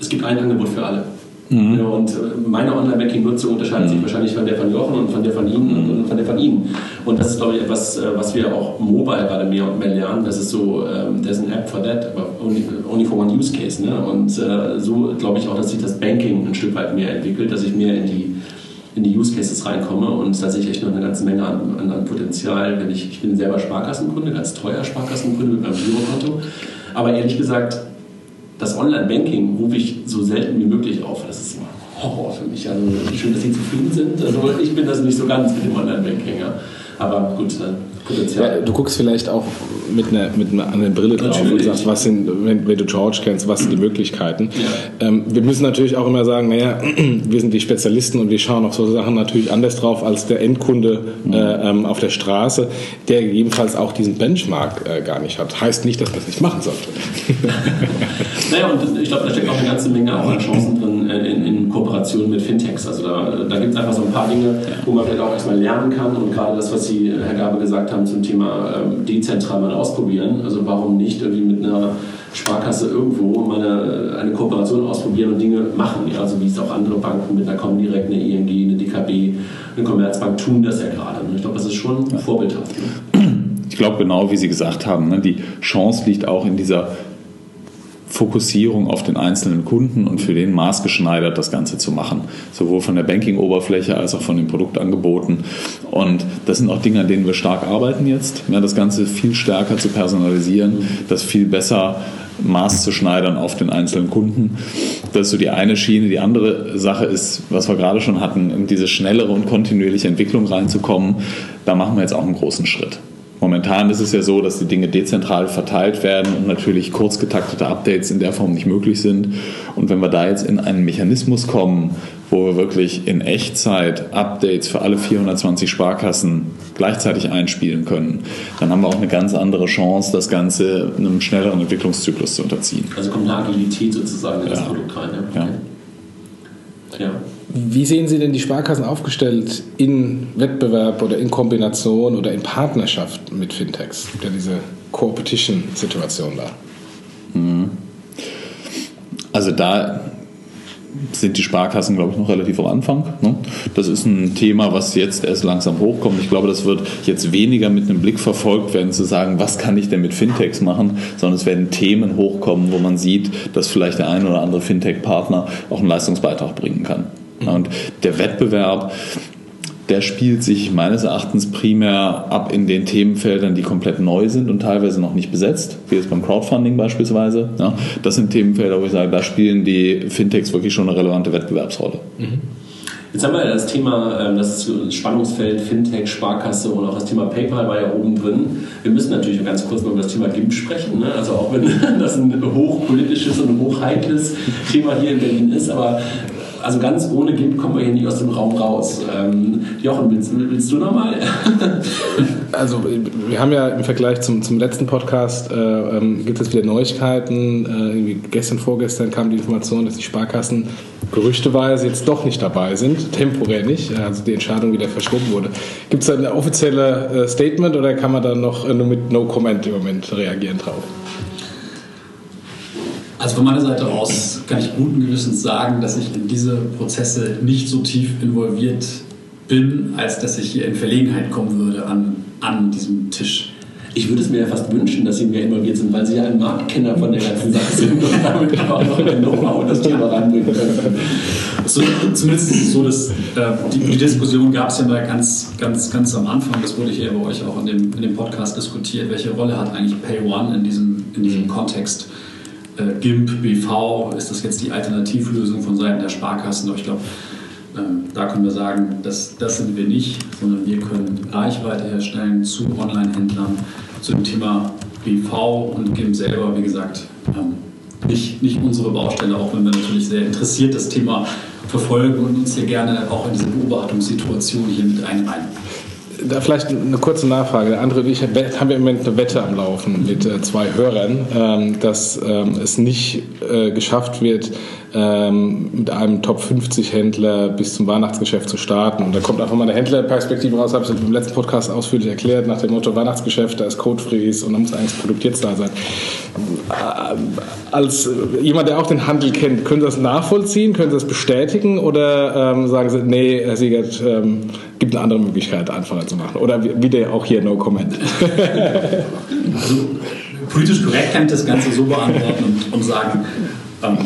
es gibt ein Angebot für alle. Mhm. Und äh, meine Online-Banking-Nutzung unterscheidet mhm. sich wahrscheinlich von der von Jochen und von der von Ihnen und von der von Ihnen. Und das ist, glaube ich, etwas, äh, was wir auch mobile gerade mehr und mehr lernen. Das ist so, um, there's an app for that, but only, only for one use case. Ne? Und uh, so glaube ich auch, dass sich das Banking ein Stück weit mehr entwickelt, dass ich mehr in die in die Use Cases reinkomme und da sehe ich echt noch eine ganze Menge an, an, an Potenzial. Wenn ich, ich bin selber Sparkassenkunde, ganz teuer Sparkassenkunde mit meinem Girokonto. Aber ehrlich gesagt, das Online-Banking rufe ich so selten wie möglich auf. Das ist immer Horror für mich. Also schön, dass Sie zufrieden sind. Also ich bin das nicht so ganz mit dem Online-Banking. Ja. Aber gut, Potenzial. Ja, du guckst vielleicht auch mit einer, mit einer anderen Brille drauf natürlich. und sagst, was sind, wenn, wenn, du George kennst, was sind die Möglichkeiten. Ja. Ähm, wir müssen natürlich auch immer sagen, naja, wir sind die Spezialisten und wir schauen auf so Sachen natürlich anders drauf als der Endkunde mhm. äh, ähm, auf der Straße, der gegebenenfalls auch diesen Benchmark äh, gar nicht hat. Heißt nicht, dass man es nicht machen sollte. naja, und ich glaube, da steckt auch eine ganze Menge auch an Chancen drin äh, in, in Kooperation mit Fintechs. Also da, da gibt es einfach so ein paar Dinge, wo man vielleicht auch erstmal lernen kann und gerade das, was Sie, Herr Gabe, gesagt haben zum Thema ähm, dezentral mal ausprobieren. Also warum nicht irgendwie mit einer Sparkasse irgendwo mal eine, eine Kooperation ausprobieren und Dinge machen. Ja? Also wie es auch andere Banken mit einer Comdirect, eine ING, eine DKB, eine Commerzbank tun das ja gerade. Ich glaube, das ist schon vorbildhaft. Ne? Ich glaube genau, wie Sie gesagt haben, ne? die Chance liegt auch in dieser Fokussierung auf den einzelnen Kunden und für den maßgeschneidert das Ganze zu machen. Sowohl von der Banking-Oberfläche als auch von den Produktangeboten. Und das sind auch Dinge, an denen wir stark arbeiten jetzt. Ja, das Ganze viel stärker zu personalisieren, das viel besser Maß zu schneidern auf den einzelnen Kunden. Das ist so die eine Schiene. Die andere Sache ist, was wir gerade schon hatten, in diese schnellere und kontinuierliche Entwicklung reinzukommen. Da machen wir jetzt auch einen großen Schritt. Momentan ist es ja so, dass die Dinge dezentral verteilt werden und natürlich kurz getaktete Updates in der Form nicht möglich sind. Und wenn wir da jetzt in einen Mechanismus kommen, wo wir wirklich in Echtzeit Updates für alle 420 Sparkassen gleichzeitig einspielen können, dann haben wir auch eine ganz andere Chance, das Ganze einem schnelleren Entwicklungszyklus zu unterziehen. Also kommt eine Agilität sozusagen in das ja. Produkt rein. Ja. Okay. ja. Wie sehen Sie denn die Sparkassen aufgestellt in Wettbewerb oder in Kombination oder in Partnerschaft mit Fintechs? Es gibt ja diese Co-Opetition-Situation da. Mhm. Also da sind die Sparkassen, glaube ich, noch relativ am Anfang. Ne? Das ist ein Thema, was jetzt erst langsam hochkommt. Ich glaube, das wird jetzt weniger mit einem Blick verfolgt werden, zu sagen, was kann ich denn mit Fintechs machen, sondern es werden Themen hochkommen, wo man sieht, dass vielleicht der ein oder andere Fintech-Partner auch einen Leistungsbeitrag bringen kann. Und der Wettbewerb, der spielt sich meines Erachtens primär ab in den Themenfeldern, die komplett neu sind und teilweise noch nicht besetzt, wie jetzt beim Crowdfunding beispielsweise. Ja, das sind Themenfelder, wo ich sage, da spielen die Fintechs wirklich schon eine relevante Wettbewerbsrolle. Mhm. Jetzt haben wir ja das Thema, ähm, das Spannungsfeld Fintech, Sparkasse und auch das Thema PayPal war ja oben drin. Wir müssen natürlich ganz kurz mal über das Thema GIMP sprechen. Ne? Also auch wenn das ein hochpolitisches und hochheikles Thema hier in Berlin ist, aber also ganz ohne GIMP kommen wir hier nicht aus dem Raum raus. Ähm, Jochen, willst, willst du nochmal? also wir haben ja im Vergleich zum, zum letzten Podcast, äh, ähm, gibt es wieder Neuigkeiten. Äh, gestern, vorgestern kam die Information, dass die Sparkassen gerüchteweise jetzt doch nicht dabei sind, temporär nicht, also die Entscheidung wieder verschoben wurde. Gibt es da ein offizielles äh, Statement oder kann man da noch nur mit No Comment im Moment reagieren drauf? Also von meiner Seite aus kann ich guten Gewissens sagen, dass ich in diese Prozesse nicht so tief involviert bin, als dass ich hier in Verlegenheit kommen würde an, an diesem Tisch. Ich würde es mir ja fast wünschen, dass Sie mehr involviert sind, weil Sie ja ein Marktkenner von der ganzen Sache sind und damit auch noch ein Know-how das Thema ranbringen können. So, zumindest ist es so, dass äh, die, die, Diskussion gab es ja mal ganz, ganz, ganz am Anfang. Das wurde hier bei euch auch in dem, in dem Podcast diskutiert. Welche Rolle hat eigentlich Pay One in diesem, in diesem Kontext? Äh, GIMP, BV, ist das jetzt die Alternativlösung von Seiten der Sparkassen? Aber ich glaube, ähm, da können wir sagen, das, das sind wir nicht, sondern wir können Reichweite herstellen zu Online-Händlern, zu dem Thema BV und GIMP selber, wie gesagt, ähm, nicht, nicht unsere Baustelle, auch wenn wir natürlich sehr interessiert das Thema verfolgen und uns hier gerne auch in diese Beobachtungssituation hier mit einreihen da vielleicht eine kurze Nachfrage. Der andere und ich haben ja im Moment eine Wette am Laufen mit äh, zwei Hörern, ähm, dass ähm, es nicht äh, geschafft wird, ähm, mit einem Top 50 Händler bis zum Weihnachtsgeschäft zu starten. Und da kommt einfach mal eine Händlerperspektive raus, habe ich im letzten Podcast ausführlich erklärt, nach dem Motto Weihnachtsgeschäft, da ist Code Freeze und da muss eigentlich das Produkt jetzt da sein. Äh, als jemand, der auch den Handel kennt, können Sie das nachvollziehen, können Sie das bestätigen oder ähm, sagen Sie, nee, Herr Siegert, ähm, gibt eine andere Möglichkeit, einfacher zu machen? Oder wieder auch hier No Comment. also, politisch korrekt kann ich das Ganze so beantworten und, und sagen, ähm,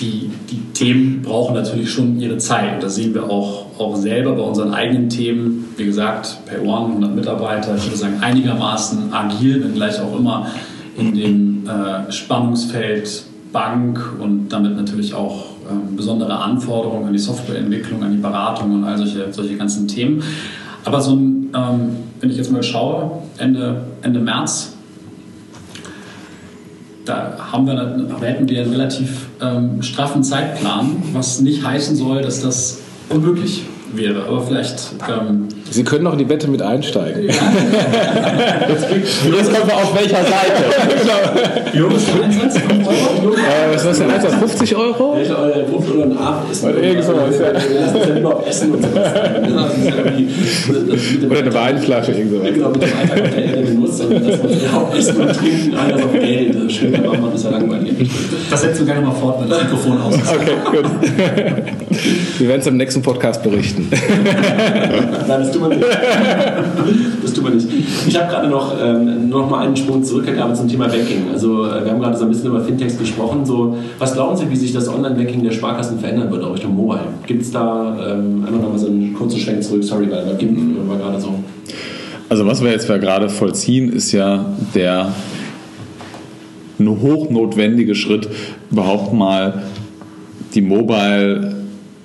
die, die Themen brauchen natürlich schon ihre Zeit. Das sehen wir auch, auch selber bei unseren eigenen Themen. Wie gesagt, per One 100 Mitarbeiter, ich würde sagen einigermaßen agil, wenn gleich auch immer in dem äh, Spannungsfeld Bank und damit natürlich auch ähm, besondere Anforderungen an die Softwareentwicklung, an die Beratung und all solche, solche ganzen Themen. Aber so ein, ähm, wenn ich jetzt mal schaue, Ende, Ende März da haben wir, hätten wir einen relativ ähm, straffen Zeitplan, was nicht heißen soll, dass das unmöglich wäre. Aber vielleicht. Ähm, Sie können noch in die Wette mit einsteigen. Ja. jetzt, kommen wir auf welcher Seite. genau. Jungs, Einsatz, 5 Euro? Äh, was ist der Einsatz? 50 Euro? Welcher Euro? 5 Euro ein Abendessen. Oder irgend sowas. Wir lassen es ja nur auf Essen und sowas. Oder eine Weinflasche, irgend sowas. Genau, mit dem Alltag auf der Erde sondern dass man auf Essen und Trinken, einer auf Geld. Das ist schön, aber man ist ja langweilig. Das setzen wir gerne mal fort, wenn das Mikrofon aus ist. Okay, gut. Wir werden es im nächsten Podcast berichten. Nein, das tun wir nicht. Das tun wir nicht. Ich habe gerade noch, ähm, noch mal einen Sprung zurückgegangen zum Thema Banking. Also äh, wir haben gerade so ein bisschen über Fintechs gesprochen. So, was glauben Sie, wie sich das Online-Banking der Sparkassen verändern wird, auch Richtung Mobile? Gibt es da ähm, einfach nochmal so einen kurzen Schwenk zurück? Sorry, weil wir mhm. war gerade so. Also was wir jetzt gerade vollziehen, ist ja der hochnotwendige Schritt, überhaupt mal die Mobile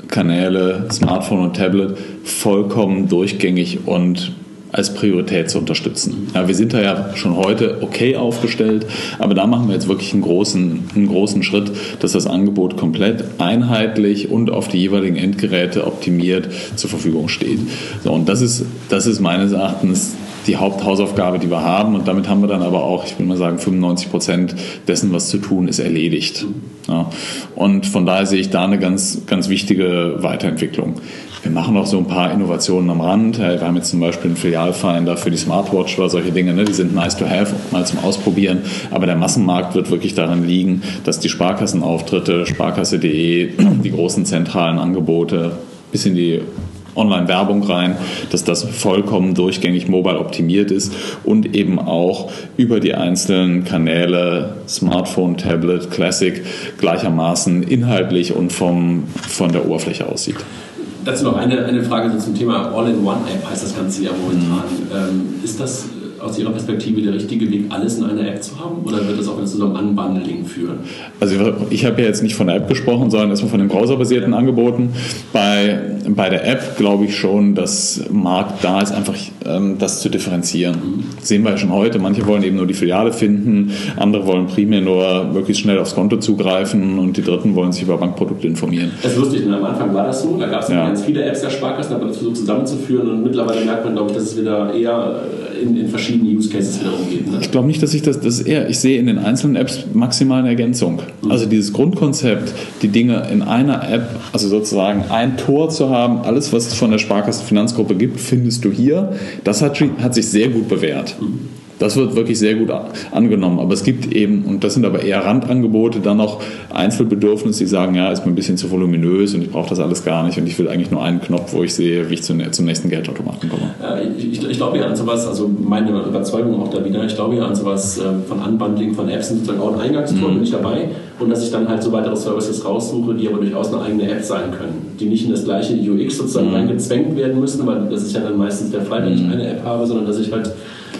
Kanäle, Smartphone und Tablet vollkommen durchgängig und als Priorität zu unterstützen. Ja, wir sind da ja schon heute okay aufgestellt, aber da machen wir jetzt wirklich einen großen, einen großen Schritt, dass das Angebot komplett einheitlich und auf die jeweiligen Endgeräte optimiert zur Verfügung steht. So, und das ist, das ist meines Erachtens die Haupthausaufgabe, die wir haben. Und damit haben wir dann aber auch, ich will mal sagen, 95 Prozent dessen, was zu tun ist, erledigt. Ja. Und von daher sehe ich da eine ganz, ganz wichtige Weiterentwicklung. Wir machen auch so ein paar Innovationen am Rand. Wir haben jetzt zum Beispiel einen Filialfinder für die Smartwatch oder solche Dinge. Ne? Die sind nice to have, mal zum Ausprobieren. Aber der Massenmarkt wird wirklich daran liegen, dass die Sparkassenauftritte, sparkasse.de, die großen zentralen Angebote bis in die Online-Werbung rein, dass das vollkommen durchgängig mobile optimiert ist und eben auch über die einzelnen Kanäle Smartphone, Tablet, Classic gleichermaßen inhaltlich und vom, von der Oberfläche aussieht. Dazu noch eine, eine Frage zum Thema All-in-One-App heißt das Ganze ja momentan. Mhm. Ähm, ist das aus Ihrer Perspektive der richtige Weg, alles in einer App zu haben? Oder wird das auch zu so einem Unbundling führen? Also ich habe ja jetzt nicht von der App gesprochen, sondern erstmal von den browserbasierten Angeboten. Bei, bei der App glaube ich schon, dass Markt da ist, einfach ähm, das zu differenzieren. Mhm. Das sehen wir ja schon heute. Manche wollen eben nur die Filiale finden, andere wollen primär nur möglichst schnell aufs Konto zugreifen und die Dritten wollen sich über Bankprodukte informieren. Das ist lustig, denn am Anfang war das so. Da gab es ja. ganz viele Apps der Sparkassen, aber das versucht zusammenzuführen und mittlerweile merkt man, glaube ich, dass es wieder eher in, in verschiedene Use Cases wieder umgeht. Ne? Ich glaube nicht, dass ich das, das eher, ich sehe in den einzelnen Apps maximal eine Ergänzung. Mhm. Also dieses Grundkonzept, die Dinge in einer App, also sozusagen ein Tor zu haben, alles, was es von der Sparkasse Finanzgruppe gibt, findest du hier, das hat, hat sich sehr gut bewährt. Mhm. Das wird wirklich sehr gut angenommen. Aber es gibt eben, und das sind aber eher Randangebote, dann noch Einzelbedürfnisse, die sagen, ja, ist mir ein bisschen zu voluminös und ich brauche das alles gar nicht und ich will eigentlich nur einen Knopf, wo ich sehe, wie ich zum, nächsten Geldautomaten komme. ich, ich, ich, glaube ja an sowas, also meine Überzeugung auch da wieder, ich glaube ja an sowas ähm, von Unbundling von Apps, sozusagen auch ein Eingangstor, mhm. bin ich dabei und dass ich dann halt so weitere Services raussuche, die aber durchaus eine eigene App sein können, die nicht in das gleiche UX sozusagen mhm. reingezwängt werden müssen, weil das ist ja dann meistens der Fall, wenn ich mhm. eine App habe, sondern dass ich halt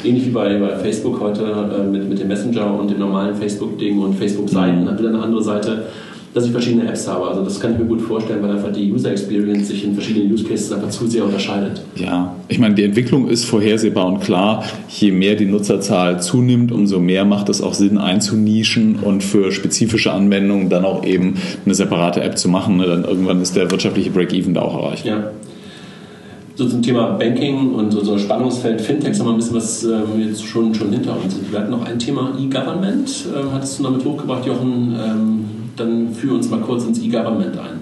ähnlich wie bei, bei Facebook heute äh, mit, mit dem Messenger und dem normalen Facebook-Ding und Facebook-Seiten, mhm. hat wieder eine andere Seite, dass ich verschiedene Apps habe. Also das kann ich mir gut vorstellen, weil einfach die User Experience sich in verschiedenen Use Cases einfach zu sehr unterscheidet. Ja, ich meine, die Entwicklung ist vorhersehbar und klar. Je mehr die Nutzerzahl zunimmt, umso mehr macht es auch Sinn einzunischen und für spezifische Anwendungen dann auch eben eine separate App zu machen. Ne? Dann irgendwann ist der wirtschaftliche Break-Even da auch erreicht. Ja. So zum Thema Banking und so Spannungsfeld Fintechs haben wir ein bisschen was ähm, jetzt schon, schon hinter uns. Wir hatten noch ein Thema E-Government, ähm, hattest du damit hochgebracht, Jochen. Ähm, dann führe uns mal kurz ins E-Government ein.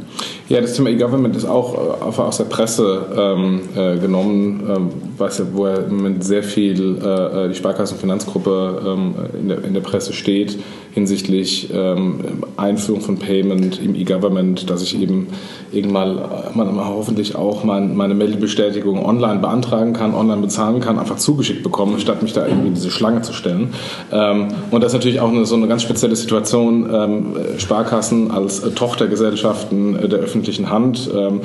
Ja, das Thema E-Government ist auch äh, aus der Presse ähm, äh, genommen, ähm, ja, wo er im Moment sehr viel äh, äh, die Sparkassenfinanzgruppe ähm, in, der, in der Presse steht hinsichtlich ähm, Einführung von Payment im E-Government, dass ich eben irgendwann mal, hoffentlich auch mein, meine Meldebestätigung online beantragen kann, online bezahlen kann, einfach zugeschickt bekomme, statt mich da irgendwie in diese Schlange zu stellen. Ähm, und das ist natürlich auch eine, so eine ganz spezielle Situation, ähm, Sparkassen als äh, Tochtergesellschaften der öffentlichen Hand ähm,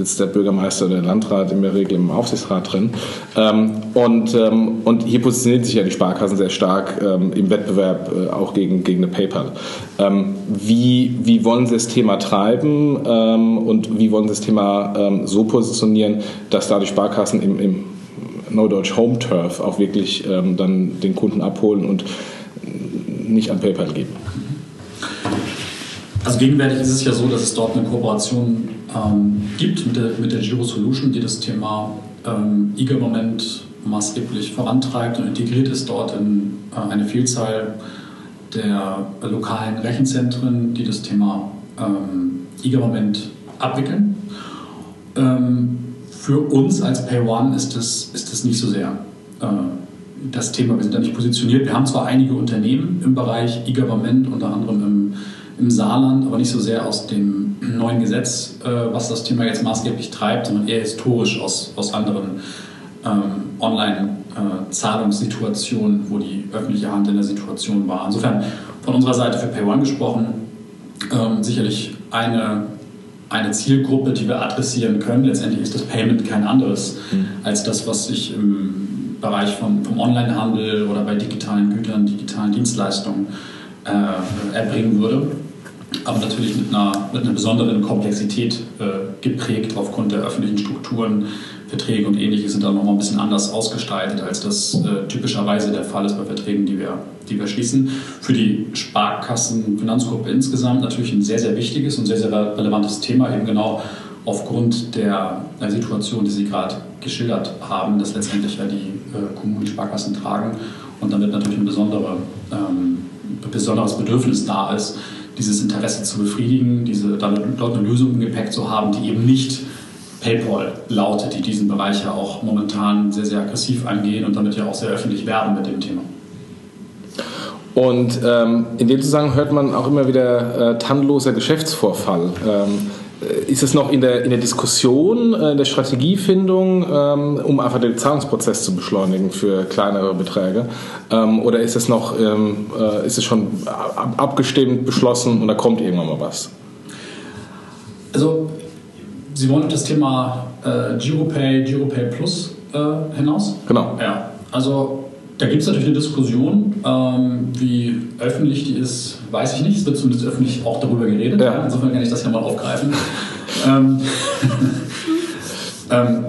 sitzt der Bürgermeister oder der Landrat in der Regel im Aufsichtsrat drin. Ähm, und, ähm, und hier positioniert sich ja die Sparkassen sehr stark ähm, im Wettbewerb äh, auch gegen, gegen eine PayPal. Wie, wie wollen Sie das Thema treiben und wie wollen Sie das Thema so positionieren, dass da die Sparkassen im, im Neudeutsch Home Turf auch wirklich dann den Kunden abholen und nicht an PayPal geben? Also gegenwärtig ist es ja so, dass es dort eine Kooperation ähm, gibt mit der, mit der Giro Solution, die das Thema ähm, E-Government maßgeblich vorantreibt und integriert ist dort in äh, eine Vielzahl der lokalen Rechenzentren, die das Thema ähm, E-Government abwickeln. Ähm, für uns als PayOne ist das, ist das nicht so sehr äh, das Thema. Wir sind da nicht positioniert. Wir haben zwar einige Unternehmen im Bereich E-Government, unter anderem im im Saarland, aber nicht so sehr aus dem neuen Gesetz, äh, was das Thema jetzt maßgeblich treibt, sondern eher historisch aus, aus anderen ähm, Online-Zahlungssituationen, wo die öffentliche Hand in der Situation war. Insofern von unserer Seite für PayOne gesprochen, ähm, sicherlich eine, eine Zielgruppe, die wir adressieren können. Letztendlich ist das Payment kein anderes mhm. als das, was sich im Bereich von, vom Onlinehandel oder bei digitalen Gütern, digitalen Dienstleistungen äh, erbringen würde aber natürlich mit einer, mit einer besonderen Komplexität äh, geprägt aufgrund der öffentlichen Strukturen. Verträge und ähnliches sind da nochmal ein bisschen anders ausgestaltet, als das äh, typischerweise der Fall ist bei Verträgen, die wir, die wir schließen. Für die Sparkassenfinanzgruppe insgesamt natürlich ein sehr, sehr wichtiges und sehr, sehr relevantes Thema, eben genau aufgrund der, Situation, die Sie gerade geschildert haben, dass letztendlich ja die äh, Kommunen die Sparkassen tragen und damit natürlich ein besondere, ähm, besonderes Bedürfnis da ist, dieses Interesse zu befriedigen, diese, dann dort eine Lösung im Gepäck zu haben, die eben nicht PayPal lautet, die diesen Bereich ja auch momentan sehr, sehr aggressiv angehen und damit ja auch sehr öffentlich werben mit dem Thema. Und ähm, in dem Zusammenhang hört man auch immer wieder äh, tannloser Geschäftsvorfall. Ähm, äh, ist es noch in der, in der Diskussion, äh, in der Strategiefindung, ähm, um einfach den Zahlungsprozess zu beschleunigen für kleinere Beträge? Ähm, oder ist es noch, ähm, äh, ist es schon abgestimmt, beschlossen und da kommt irgendwann mal was? Also, Sie wollen auf das Thema äh, GiroPay, GiroPay Plus äh, hinaus? Genau. Ja, also da gibt es natürlich eine Diskussion, ähm, wie öffentlich die ist, weiß ich nicht. Es wird zumindest öffentlich auch darüber geredet. Ja. Insofern kann ich das ja mal aufgreifen. ähm, ähm,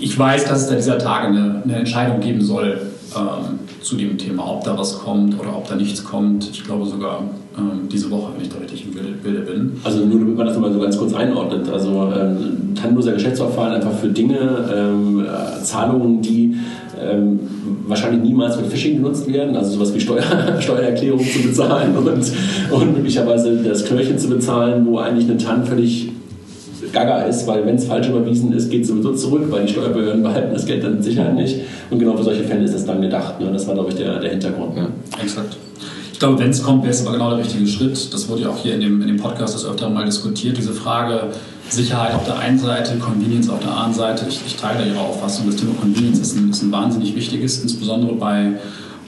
ich weiß, dass es da dieser Tage eine, eine Entscheidung geben soll ähm, zu dem Thema, ob da was kommt oder ob da nichts kommt. Ich glaube sogar ähm, diese Woche, wenn ich da richtig im Bilde bin. Also nur damit man das mal so ganz kurz einordnet. Also ähm, tannloser Geschäftsverfahren einfach für Dinge, ähm, äh, Zahlungen, die ähm, wahrscheinlich niemals mit Phishing genutzt werden, also sowas wie Steuer, Steuererklärung zu bezahlen und, und möglicherweise das Knöllchen zu bezahlen, wo eigentlich eine TAN völlig gaga ist, weil wenn es falsch überwiesen ist, geht es sowieso zurück, weil die Steuerbehörden behalten das Geld dann mit Sicherheit nicht. Und genau für solche Fälle ist das dann gedacht. Ne? Das war, glaube ich, der, der Hintergrund. Ne? Exakt. Ich glaube, wenn es kommt, wäre es aber genau der richtige Schritt. Das wurde ja auch hier in dem, in dem Podcast das öfter mal diskutiert, diese Frage, Sicherheit auf der einen Seite, Convenience auf der anderen Seite. Ich, ich teile Ihre Auffassung. Das Thema Convenience ist ein, ist ein wahnsinnig wichtiges, insbesondere bei,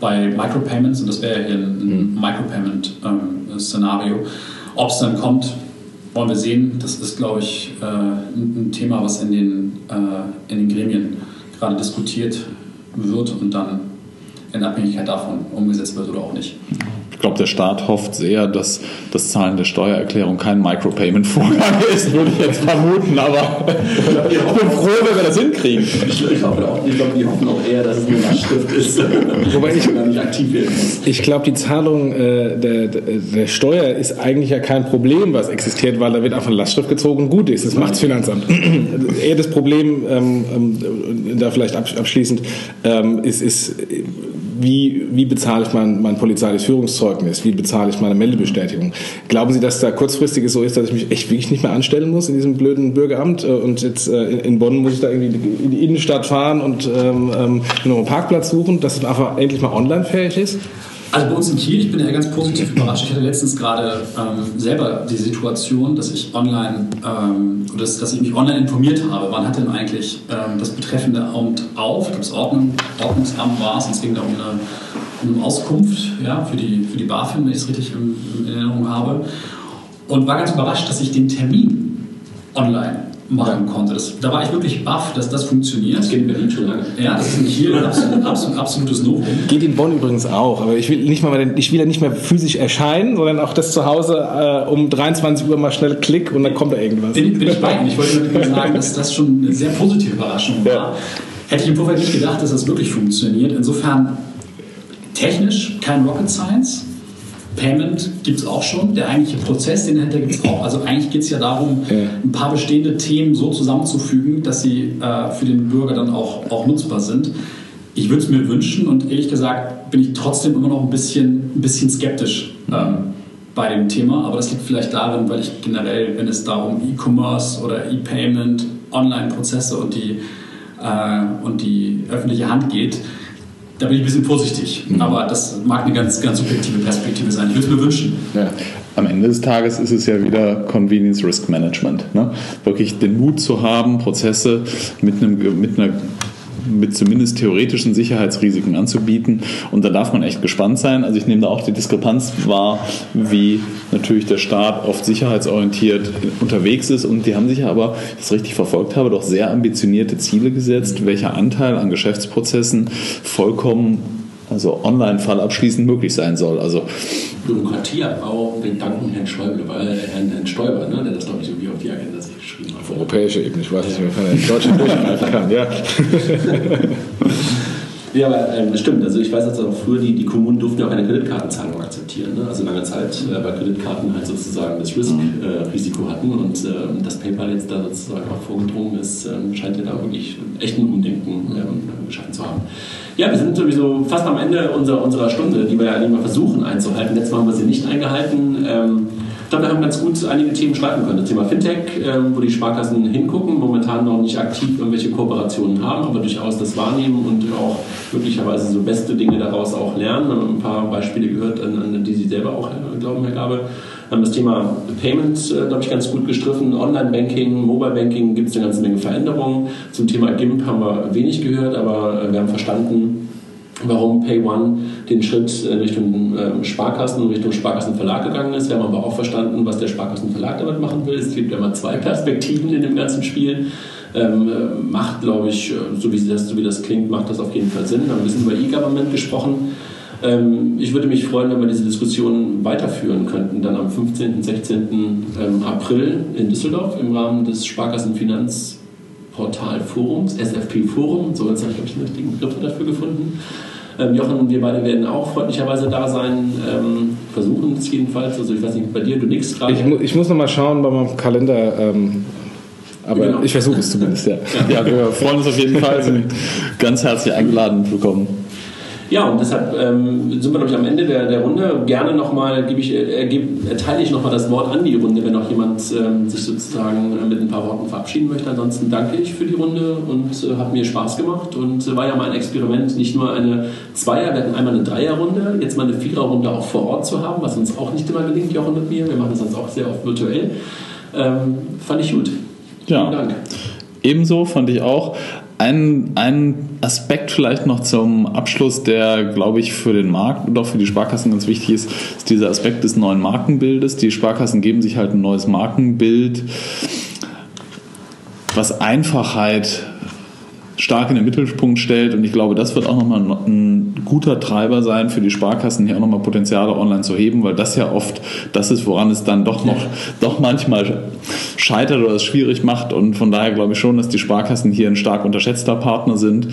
bei Micropayments. Und das wäre hier ein, ein mhm. Micropayment-Szenario. Ähm, Ob es dann kommt, wollen wir sehen. Das ist, glaube ich, äh, ein Thema, was in den, äh, in den Gremien gerade diskutiert wird und dann in Abhängigkeit davon umgesetzt wird oder auch nicht. Ich glaube, der Staat hofft sehr, dass das Zahlen der Steuererklärung kein Micropayment-Vorgang ist, würde ich jetzt vermuten, aber ich bin froh, wenn wir das hinkriegen. Ich, ich, glaube, die hoffen auch eher, dass es eine Lastschrift ist, wobei ich nicht aktiv werden muss. Ich glaube, die Zahlung äh, der, der, Steuer ist eigentlich ja kein Problem, was existiert, weil da wird einfach eine Lastschrift gezogen und gut ist. Das macht das Finanzamt. eher das Problem, ähm, ähm, da vielleicht abschließend, ähm, ist, ist wie, wie bezahle ich mein, mein polizeiliches Führungszeugnis, wie bezahle ich meine Meldebestätigung. Glauben Sie, dass da kurzfristig so ist, dass ich mich echt wirklich nicht mehr anstellen muss in diesem blöden Bürgeramt äh, und jetzt äh, in Bonn muss ich da irgendwie in die Innenstadt fahren und ähm, ähm, einen Parkplatz suchen, dass es einfach endlich mal online fähig ist? Also bei uns in Kiel, ich bin ja ganz positiv überrascht. Ich hatte letztens gerade ähm, selber die Situation, dass ich online, ähm, dass, dass ich mich online informiert habe. Wann hat denn eigentlich ähm, das betreffende Amt auf? Das Ordnung, Ordnungsamt war es. Und es ging da um eine, um eine Auskunft ja, für, die, für die BaFin, wenn ich es richtig in, in Erinnerung habe. Und war ganz überrascht, dass ich den Termin online machen konnte. Das, da war ich wirklich baff, dass das funktioniert. Das geht in Berlin schon lange. Ja, das ist hier ein absolut, absolut, absolutes Novum. Geht in Bonn übrigens auch, aber ich will nicht mal, ich will ja nicht mehr physisch erscheinen, sondern auch das zu Hause äh, um 23 Uhr mal schnell klick und dann kommt da irgendwas. Bin, bin ich bei Ihnen. Ich wollte nur sagen, dass das schon eine sehr positive Überraschung war. Ja. Hätte ich im Vorfeld nicht gedacht, dass das wirklich funktioniert. Insofern technisch kein Rocket Science. Payment gibt es auch schon, der eigentliche Prozess, den dahinter gibt es auch. Also eigentlich geht es ja darum, ein paar bestehende Themen so zusammenzufügen, dass sie äh, für den Bürger dann auch, auch nutzbar sind. Ich würde es mir wünschen und ehrlich gesagt bin ich trotzdem immer noch ein bisschen, ein bisschen skeptisch ähm, bei dem Thema, aber das liegt vielleicht darin, weil ich generell, wenn es darum E-Commerce oder E-Payment, Online-Prozesse und die, äh, und die öffentliche Hand geht, da bin ich ein bisschen vorsichtig. Mhm. Aber das mag eine ganz, ganz subjektive Perspektive sein. Ich würde es mir wünschen. Ja. Am Ende des Tages ist es ja wieder Convenience Risk Management. Ne? Wirklich den Mut zu haben, Prozesse mit, einem, mit einer mit zumindest theoretischen Sicherheitsrisiken anzubieten. Und da darf man echt gespannt sein. Also ich nehme da auch die Diskrepanz wahr, wie natürlich der Staat oft sicherheitsorientiert unterwegs ist. Und die haben sich aber, ich das richtig verfolgt habe, doch sehr ambitionierte Ziele gesetzt, welcher Anteil an Geschäftsprozessen vollkommen also Online-Fall abschließend möglich sein soll. Also Bürokratieabbau, wir danken Herrn Schäuble, weil Herrn, Herrn Stoiber, ne, der das glaube ich irgendwie auf die Agenda hat. Auf europäischer Ebene, ich weiß nicht, wie man in Deutschland durchgreifen kann, ja. Ja, aber ähm, stimmt. Also ich weiß, dass auch früher die, die Kommunen durften ja auch keine Kreditkartenzahlung akzeptieren. Ne? Also lange Zeit äh, bei Kreditkarten halt sozusagen das Risk-Risiko äh, hatten und äh, dass PayPal jetzt da sozusagen auch vorgedrungen ist, ähm, scheint ja da wirklich echt ein Umdenken ähm, geschaffen zu haben. Ja, wir sind sowieso fast am Ende unserer, unserer Stunde, die wir ja eigentlich mal versuchen einzuhalten. Letztes Mal haben wir sie nicht eingehalten. Ähm, ich glaube, wir haben ganz gut einige Themen schreiben können. Das Thema Fintech, ähm, wo die Sparkassen hingucken, momentan noch nicht aktiv irgendwelche Kooperationen haben, aber durchaus das wahrnehmen und auch möglicherweise so beste Dinge daraus auch lernen. Wir haben ein paar Beispiele gehört, an, die Sie selber auch äh, glauben, Herr Gabe. Haben das Thema Payment, äh, glaube ich, ganz gut gestriffen. Online-Banking, Mobile-Banking gibt es eine ganze Menge Veränderungen. Zum Thema GIMP haben wir wenig gehört, aber äh, wir haben verstanden, warum PayOne den Schritt äh, Richtung ähm, Sparkassen und Richtung Sparkassenverlag gegangen ist. Wir haben aber auch verstanden, was der Sparkassenverlag damit machen will. Es gibt ja immer zwei Perspektiven in dem ganzen Spiel. Ähm, äh, macht, glaube ich, äh, so wie, das, so wie das klingt, macht das auf jeden Fall Sinn. Wir haben ein bisschen über E-Government gesprochen. Ähm, ich würde mich freuen, wenn wir diese Diskussion weiterführen könnten, dann am 15. und 16. Ähm, April in Düsseldorf im Rahmen des Sparkassenfinanzportal-Forums, SFP Forum, so jetzt habe ich, glaube ich, den richtigen Begriff dafür gefunden. Ähm, Jochen und wir beide werden auch freundlicherweise da sein. Ähm, versuchen es jedenfalls. Also ich weiß nicht, bei dir, du nix gerade. Ich, mu ich muss nochmal schauen bei meinem Kalender. Ähm, aber genau. ich versuche es zumindest, ja. ja. wir freuen uns auf jeden Fall, sind ganz herzlich eingeladen zu kommen. Ja, und deshalb ähm, sind wir, glaube ich, am Ende der, der Runde. Gerne nochmal gebe ich, äh, geb, erteile ich nochmal das Wort an die Runde, wenn noch jemand ähm, sich sozusagen mit ein paar Worten verabschieden möchte. Ansonsten danke ich für die Runde und äh, hat mir Spaß gemacht und äh, war ja mal ein Experiment, nicht nur eine Zweier, wir hatten einmal eine Dreierrunde, jetzt mal eine Viererrunde auch vor Ort zu haben, was uns auch nicht immer gelingt, Jochen und mir. Wir machen das sonst auch sehr oft virtuell. Ähm, fand ich gut. Ja. Vielen Dank. Ebenso fand ich auch. Ein, ein Aspekt vielleicht noch zum Abschluss, der, glaube ich, für den Markt und auch für die Sparkassen ganz wichtig ist, ist dieser Aspekt des neuen Markenbildes. Die Sparkassen geben sich halt ein neues Markenbild, was Einfachheit stark in den Mittelpunkt stellt. Und ich glaube, das wird auch nochmal ein guter Treiber sein für die Sparkassen, hier auch nochmal Potenziale online zu heben, weil das ja oft das ist, woran es dann doch noch, doch manchmal scheitert oder es schwierig macht. Und von daher glaube ich schon, dass die Sparkassen hier ein stark unterschätzter Partner sind.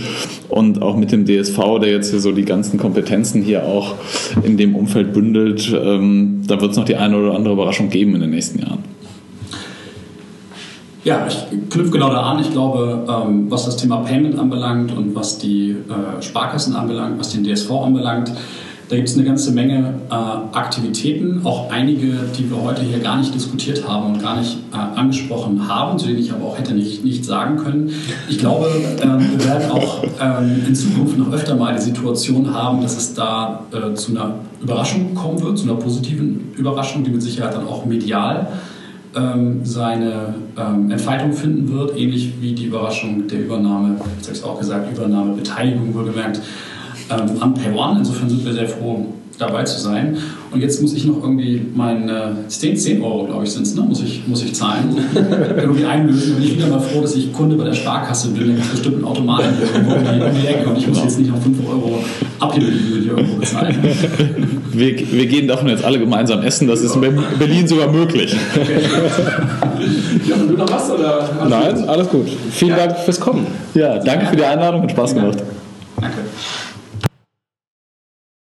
Und auch mit dem DSV, der jetzt hier so die ganzen Kompetenzen hier auch in dem Umfeld bündelt, ähm, da wird es noch die eine oder andere Überraschung geben in den nächsten Jahren. Ja, ich knüpfe genau da an. Ich glaube, ähm, was das Thema Payment anbelangt und was die äh, Sparkassen anbelangt, was den DSV anbelangt, da gibt es eine ganze Menge äh, Aktivitäten, auch einige, die wir heute hier gar nicht diskutiert haben und gar nicht äh, angesprochen haben, zu denen ich aber auch hätte nicht, nicht sagen können. Ich glaube, ähm, wir werden auch ähm, in Zukunft noch öfter mal die Situation haben, dass es da äh, zu einer Überraschung kommen wird, zu einer positiven Überraschung, die mit Sicherheit dann auch medial seine ähm, Entfaltung finden wird, ähnlich wie die Überraschung der Übernahme, ich habe es auch gesagt, Übernahme, Beteiligung wohlgemerkt, ähm, am Pay Insofern sind wir sehr froh, dabei zu sein. Und jetzt muss ich noch irgendwie meine 10, 10 Euro, glaube ich, sind es, ne? muss, ich, muss ich zahlen, irgendwie einlösen. Und ich bin wieder mal froh, dass ich Kunde bei der Sparkasse bin. Da gibt es bestimmt einen Automaten irgendwo um die Ecke und ich muss jetzt nicht noch 5 Euro Abhebgebühr irgendwo bezahlen. Wir, wir gehen davon jetzt alle gemeinsam essen. Das ist in Berlin sogar möglich. Okay. Ja, du noch was? Oder Nein, alles gut. Vielen ja. Dank fürs Kommen. Ja, danke für die Einladung. Hat Spaß gemacht. Danke.